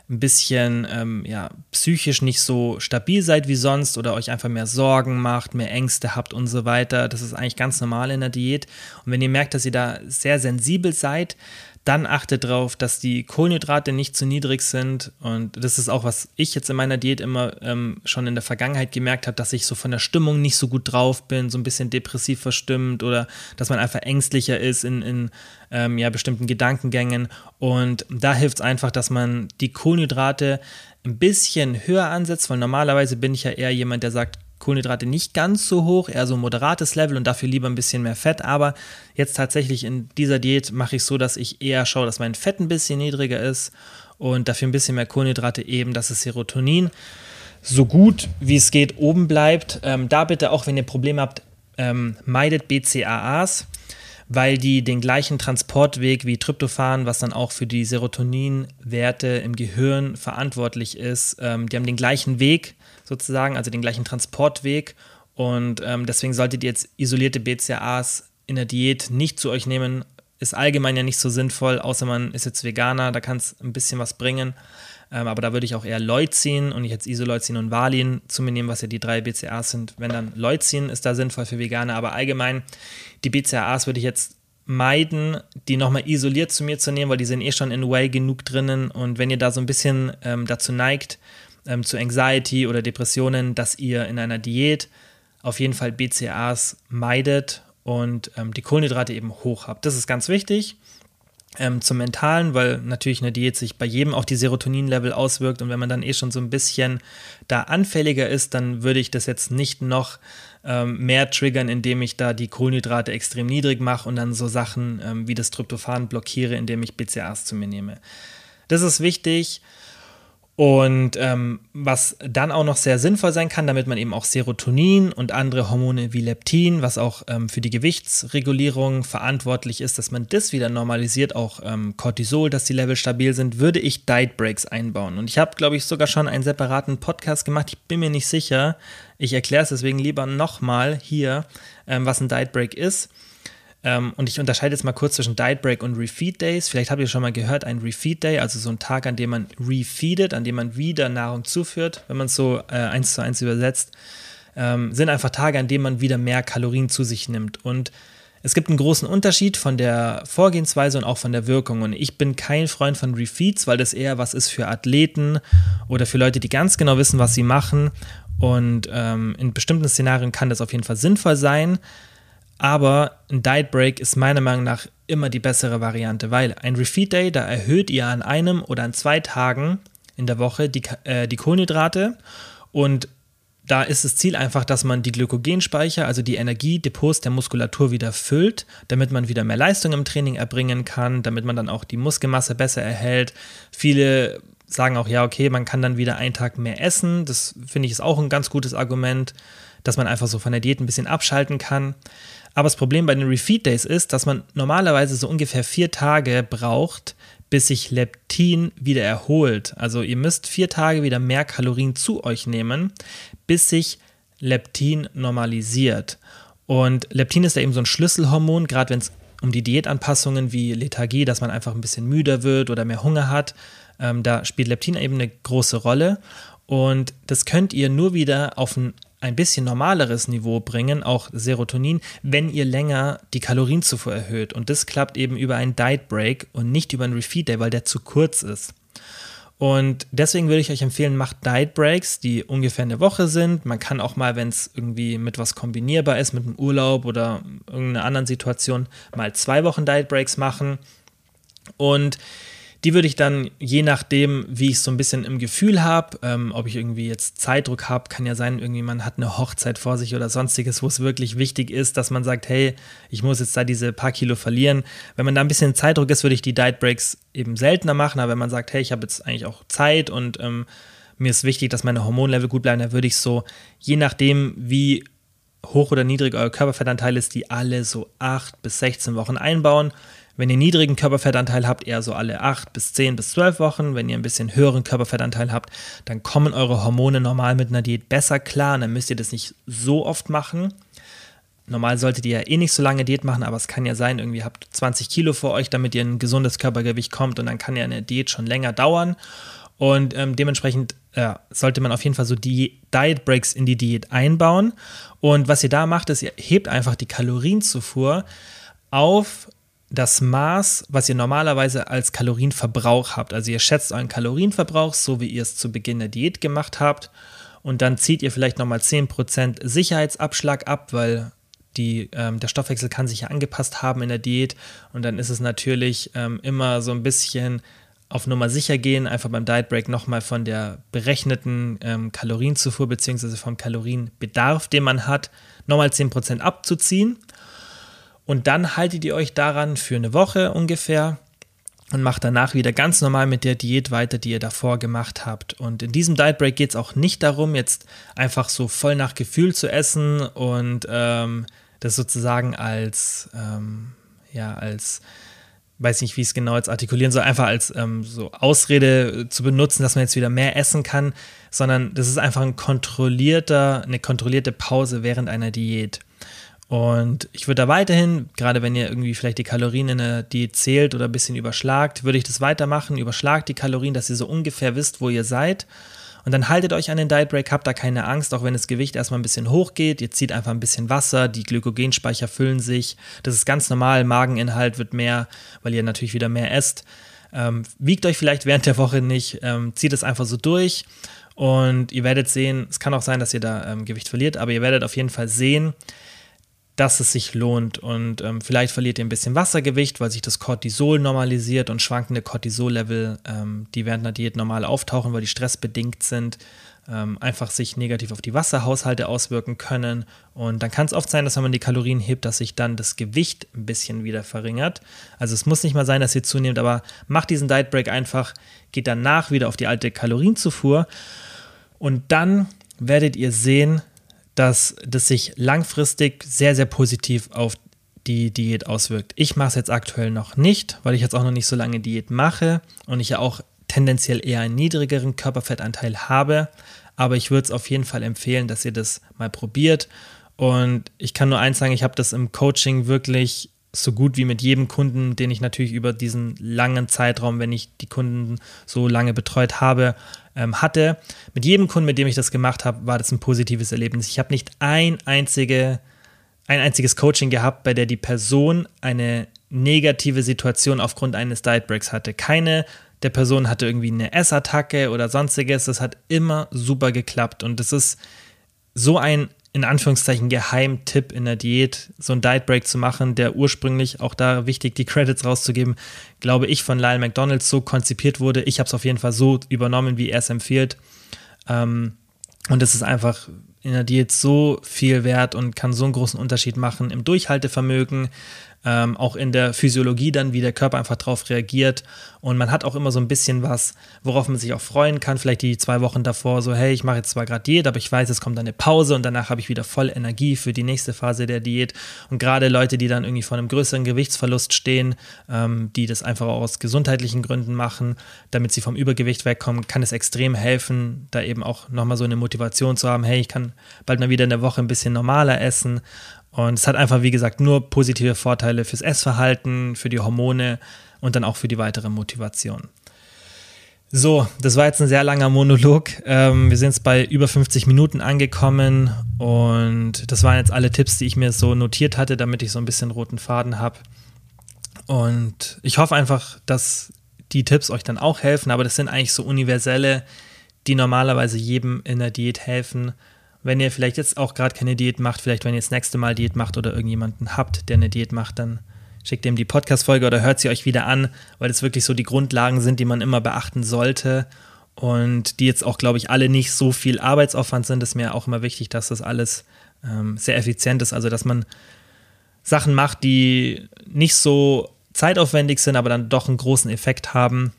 ein bisschen ähm, ja, psychisch nicht so stabil seid wie sonst oder euch einfach mehr Sorgen macht, mehr Ängste habt und so weiter. Das ist eigentlich ganz normal in der Diät. Und wenn ihr merkt, dass ihr da sehr sensibel seid, dann achtet darauf, dass die Kohlenhydrate nicht zu niedrig sind. Und das ist auch, was ich jetzt in meiner Diät immer ähm, schon in der Vergangenheit gemerkt habe, dass ich so von der Stimmung nicht so gut drauf bin, so ein bisschen depressiv verstimmt oder dass man einfach ängstlicher ist in, in ähm, ja, bestimmten Gedankengängen. Und da hilft es einfach, dass man die Kohlenhydrate ein bisschen höher ansetzt, weil normalerweise bin ich ja eher jemand, der sagt, Kohlenhydrate nicht ganz so hoch, eher so ein moderates Level und dafür lieber ein bisschen mehr Fett. Aber jetzt tatsächlich in dieser Diät mache ich so, dass ich eher schaue, dass mein Fett ein bisschen niedriger ist und dafür ein bisschen mehr Kohlenhydrate eben, dass das Serotonin so gut wie es geht oben bleibt. Ähm, da bitte auch, wenn ihr Probleme habt, ähm, meidet BCAAs, weil die den gleichen Transportweg wie Tryptophan, was dann auch für die Serotoninwerte im Gehirn verantwortlich ist, ähm, die haben den gleichen Weg sozusagen, also den gleichen Transportweg. Und ähm, deswegen solltet ihr jetzt isolierte BCAAs in der Diät nicht zu euch nehmen. Ist allgemein ja nicht so sinnvoll, außer man ist jetzt Veganer, da kann es ein bisschen was bringen. Ähm, aber da würde ich auch eher Leucin und nicht jetzt Isoleucin und Valin zu mir nehmen, was ja die drei BCAAs sind. Wenn dann Leucin ist da sinnvoll für Veganer, aber allgemein die BCAAs würde ich jetzt meiden, die nochmal isoliert zu mir zu nehmen, weil die sind eh schon in Whey genug drinnen. Und wenn ihr da so ein bisschen ähm, dazu neigt, ähm, zu Anxiety oder Depressionen, dass ihr in einer Diät auf jeden Fall BCAAs meidet und ähm, die Kohlenhydrate eben hoch habt. Das ist ganz wichtig. Ähm, zum Mentalen, weil natürlich eine Diät sich bei jedem auch die Serotonin-Level auswirkt und wenn man dann eh schon so ein bisschen da anfälliger ist, dann würde ich das jetzt nicht noch ähm, mehr triggern, indem ich da die Kohlenhydrate extrem niedrig mache und dann so Sachen ähm, wie das Tryptophan blockiere, indem ich BCAAs zu mir nehme. Das ist wichtig. Und ähm, was dann auch noch sehr sinnvoll sein kann, damit man eben auch Serotonin und andere Hormone wie Leptin, was auch ähm, für die Gewichtsregulierung verantwortlich ist, dass man das wieder normalisiert, auch ähm, Cortisol, dass die Level stabil sind, würde ich Diet Breaks einbauen. Und ich habe, glaube ich, sogar schon einen separaten Podcast gemacht. Ich bin mir nicht sicher. Ich erkläre es deswegen lieber nochmal hier, ähm, was ein Diet Break ist. Ähm, und ich unterscheide jetzt mal kurz zwischen Diet Break und Refeed Days. Vielleicht habt ihr schon mal gehört, ein Refeed Day, also so ein Tag, an dem man refeedet, an dem man wieder Nahrung zuführt, wenn man es so äh, eins zu eins übersetzt, ähm, sind einfach Tage, an denen man wieder mehr Kalorien zu sich nimmt. Und es gibt einen großen Unterschied von der Vorgehensweise und auch von der Wirkung. Und ich bin kein Freund von Refeeds, weil das eher was ist für Athleten oder für Leute, die ganz genau wissen, was sie machen. Und ähm, in bestimmten Szenarien kann das auf jeden Fall sinnvoll sein. Aber ein Diet Break ist meiner Meinung nach immer die bessere Variante, weil ein Refeed Day, da erhöht ihr an einem oder an zwei Tagen in der Woche die, äh, die Kohlenhydrate und da ist das Ziel einfach, dass man die Glykogenspeicher, also die Energiedepots der Muskulatur wieder füllt, damit man wieder mehr Leistung im Training erbringen kann, damit man dann auch die Muskelmasse besser erhält. Viele sagen auch, ja, okay, man kann dann wieder einen Tag mehr essen. Das finde ich ist auch ein ganz gutes Argument, dass man einfach so von der Diät ein bisschen abschalten kann. Aber das Problem bei den Refeed Days ist, dass man normalerweise so ungefähr vier Tage braucht, bis sich Leptin wieder erholt. Also ihr müsst vier Tage wieder mehr Kalorien zu euch nehmen, bis sich Leptin normalisiert. Und Leptin ist ja eben so ein Schlüsselhormon, gerade wenn es um die Diätanpassungen wie Lethargie, dass man einfach ein bisschen müder wird oder mehr Hunger hat. Ähm, da spielt Leptin eben eine große Rolle. Und das könnt ihr nur wieder auf ein ein bisschen normaleres Niveau bringen, auch Serotonin, wenn ihr länger die Kalorienzufuhr erhöht. Und das klappt eben über einen Diet Break und nicht über einen Refeed Day, weil der zu kurz ist. Und deswegen würde ich euch empfehlen, macht Diet Breaks, die ungefähr eine Woche sind. Man kann auch mal, wenn es irgendwie mit was kombinierbar ist, mit einem Urlaub oder irgendeiner anderen Situation, mal zwei Wochen Diet Breaks machen. Und die würde ich dann, je nachdem, wie ich es so ein bisschen im Gefühl habe, ähm, ob ich irgendwie jetzt Zeitdruck habe, kann ja sein, irgendwie man hat eine Hochzeit vor sich oder sonstiges, wo es wirklich wichtig ist, dass man sagt, hey, ich muss jetzt da diese paar Kilo verlieren. Wenn man da ein bisschen Zeitdruck ist, würde ich die Diet Breaks eben seltener machen, aber wenn man sagt, hey, ich habe jetzt eigentlich auch Zeit und ähm, mir ist wichtig, dass meine Hormonlevel gut bleiben, dann würde ich so, je nachdem, wie hoch oder niedrig euer Körperfettanteil ist, die alle so 8 bis 16 Wochen einbauen. Wenn ihr niedrigen Körperfettanteil habt, eher so alle 8 bis 10 bis 12 Wochen. Wenn ihr ein bisschen höheren Körperfettanteil habt, dann kommen eure Hormone normal mit einer Diät besser klar. dann müsst ihr das nicht so oft machen. Normal solltet ihr ja eh nicht so lange Diät machen, aber es kann ja sein, irgendwie habt 20 Kilo vor euch, damit ihr ein gesundes Körpergewicht kommt und dann kann ja eine Diät schon länger dauern. Und ähm, dementsprechend äh, sollte man auf jeden Fall so die Diet Breaks in die Diät einbauen. Und was ihr da macht, ist, ihr hebt einfach die Kalorienzufuhr auf das Maß, was ihr normalerweise als Kalorienverbrauch habt. Also ihr schätzt euren Kalorienverbrauch, so wie ihr es zu Beginn der Diät gemacht habt. Und dann zieht ihr vielleicht nochmal 10% Sicherheitsabschlag ab, weil die, ähm, der Stoffwechsel kann sich ja angepasst haben in der Diät. Und dann ist es natürlich ähm, immer so ein bisschen auf Nummer sicher gehen, einfach beim Diet Break nochmal von der berechneten ähm, Kalorienzufuhr bzw. vom Kalorienbedarf, den man hat, nochmal 10% abzuziehen. Und dann haltet ihr euch daran für eine Woche ungefähr und macht danach wieder ganz normal mit der Diät weiter, die ihr davor gemacht habt. Und in diesem Diet Break geht es auch nicht darum, jetzt einfach so voll nach Gefühl zu essen und ähm, das sozusagen als, ähm, ja, als, weiß nicht, wie ich es genau jetzt artikulieren soll, einfach als ähm, so Ausrede zu benutzen, dass man jetzt wieder mehr essen kann, sondern das ist einfach ein kontrollierter, eine kontrollierte Pause während einer Diät. Und ich würde da weiterhin, gerade wenn ihr irgendwie vielleicht die Kalorien in der Diät zählt oder ein bisschen überschlagt, würde ich das weitermachen. Überschlagt die Kalorien, dass ihr so ungefähr wisst, wo ihr seid. Und dann haltet euch an den Diet Break, habt da keine Angst, auch wenn das Gewicht erstmal ein bisschen hoch geht. Ihr zieht einfach ein bisschen Wasser, die Glykogenspeicher füllen sich. Das ist ganz normal, Mageninhalt wird mehr, weil ihr natürlich wieder mehr esst. Ähm, wiegt euch vielleicht während der Woche nicht, ähm, zieht es einfach so durch. Und ihr werdet sehen, es kann auch sein, dass ihr da ähm, Gewicht verliert, aber ihr werdet auf jeden Fall sehen, dass es sich lohnt. Und ähm, vielleicht verliert ihr ein bisschen Wassergewicht, weil sich das Cortisol normalisiert und schwankende Cortisol-Level, ähm, die während einer Diät normal auftauchen, weil die stressbedingt sind, ähm, einfach sich negativ auf die Wasserhaushalte auswirken können. Und dann kann es oft sein, dass wenn man die Kalorien hebt, dass sich dann das Gewicht ein bisschen wieder verringert. Also es muss nicht mal sein, dass ihr zunehmt, aber macht diesen Diet Break einfach, geht danach wieder auf die alte Kalorienzufuhr. Und dann werdet ihr sehen, dass das sich langfristig sehr, sehr positiv auf die Diät auswirkt. Ich mache es jetzt aktuell noch nicht, weil ich jetzt auch noch nicht so lange Diät mache und ich ja auch tendenziell eher einen niedrigeren Körperfettanteil habe. Aber ich würde es auf jeden Fall empfehlen, dass ihr das mal probiert. Und ich kann nur eins sagen, ich habe das im Coaching wirklich so gut wie mit jedem Kunden, den ich natürlich über diesen langen Zeitraum, wenn ich die Kunden so lange betreut habe, ähm, hatte. Mit jedem Kunden, mit dem ich das gemacht habe, war das ein positives Erlebnis. Ich habe nicht ein, einzige, ein einziges Coaching gehabt, bei der die Person eine negative Situation aufgrund eines Diet Breaks hatte. Keine der Person hatte irgendwie eine Essattacke oder sonstiges. Das hat immer super geklappt und das ist so ein in Anführungszeichen Geheimtipp in der Diät, so ein Diet Break zu machen, der ursprünglich, auch da wichtig, die Credits rauszugeben, glaube ich, von Lyle McDonalds so konzipiert wurde. Ich habe es auf jeden Fall so übernommen, wie er es empfiehlt. Ähm, und es ist einfach in der Diät so viel wert und kann so einen großen Unterschied machen im Durchhaltevermögen, ähm, auch in der Physiologie dann, wie der Körper einfach drauf reagiert. Und man hat auch immer so ein bisschen was, worauf man sich auch freuen kann. Vielleicht die zwei Wochen davor so, hey, ich mache jetzt zwar gerade Diät, aber ich weiß, es kommt eine Pause und danach habe ich wieder voll Energie für die nächste Phase der Diät. Und gerade Leute, die dann irgendwie vor einem größeren Gewichtsverlust stehen, ähm, die das einfach auch aus gesundheitlichen Gründen machen, damit sie vom Übergewicht wegkommen, kann es extrem helfen, da eben auch nochmal so eine Motivation zu haben, hey, ich kann bald mal wieder in der Woche ein bisschen normaler essen und es hat einfach, wie gesagt, nur positive Vorteile fürs Essverhalten, für die Hormone und dann auch für die weitere Motivation. So, das war jetzt ein sehr langer Monolog. Ähm, wir sind jetzt bei über 50 Minuten angekommen und das waren jetzt alle Tipps, die ich mir so notiert hatte, damit ich so ein bisschen roten Faden habe. Und ich hoffe einfach, dass die Tipps euch dann auch helfen, aber das sind eigentlich so universelle, die normalerweise jedem in der Diät helfen. Wenn ihr vielleicht jetzt auch gerade keine Diät macht, vielleicht wenn ihr das nächste Mal Diät macht oder irgendjemanden habt, der eine Diät macht, dann schickt ihm die Podcast-Folge oder hört sie euch wieder an, weil das wirklich so die Grundlagen sind, die man immer beachten sollte und die jetzt auch, glaube ich, alle nicht so viel Arbeitsaufwand sind. Das ist mir auch immer wichtig, dass das alles ähm, sehr effizient ist, also dass man Sachen macht, die nicht so zeitaufwendig sind, aber dann doch einen großen Effekt haben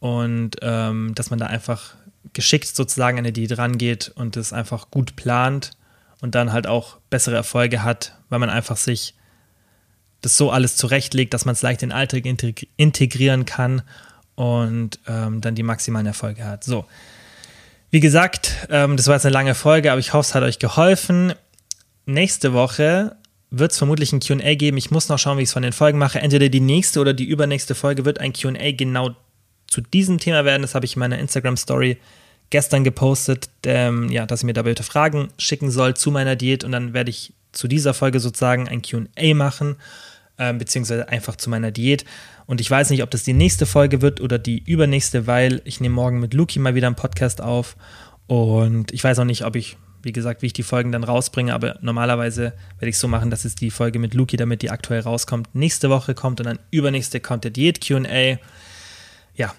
und ähm, dass man da einfach geschickt sozusagen an die Diät rangeht und es einfach gut plant und dann halt auch bessere Erfolge hat, weil man einfach sich das so alles zurechtlegt, dass man es leicht in den Alltag integrieren kann und ähm, dann die maximalen Erfolge hat. So, wie gesagt, ähm, das war jetzt eine lange Folge, aber ich hoffe, es hat euch geholfen. Nächste Woche wird es vermutlich ein QA geben. Ich muss noch schauen, wie ich es von den Folgen mache. Entweder die nächste oder die übernächste Folge wird ein QA genau zu diesem Thema werden. Das habe ich in meiner Instagram-Story gestern gepostet, ähm, ja, dass ihr mir da bitte Fragen schicken soll zu meiner Diät und dann werde ich zu dieser Folge sozusagen ein QA machen, äh, beziehungsweise einfach zu meiner Diät. Und ich weiß nicht, ob das die nächste Folge wird oder die übernächste, weil ich nehme morgen mit Luki mal wieder einen Podcast auf. Und ich weiß auch nicht, ob ich, wie gesagt, wie ich die Folgen dann rausbringe, aber normalerweise werde ich so machen, dass es die Folge mit Luki, damit die aktuell rauskommt, nächste Woche kommt und dann übernächste kommt der Diät-QA. Ja,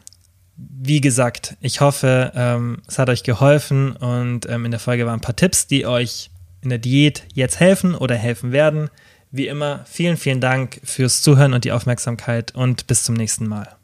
wie gesagt, ich hoffe, ähm, es hat euch geholfen und ähm, in der Folge waren ein paar Tipps, die euch in der Diät jetzt helfen oder helfen werden. Wie immer, vielen, vielen Dank fürs Zuhören und die Aufmerksamkeit und bis zum nächsten Mal.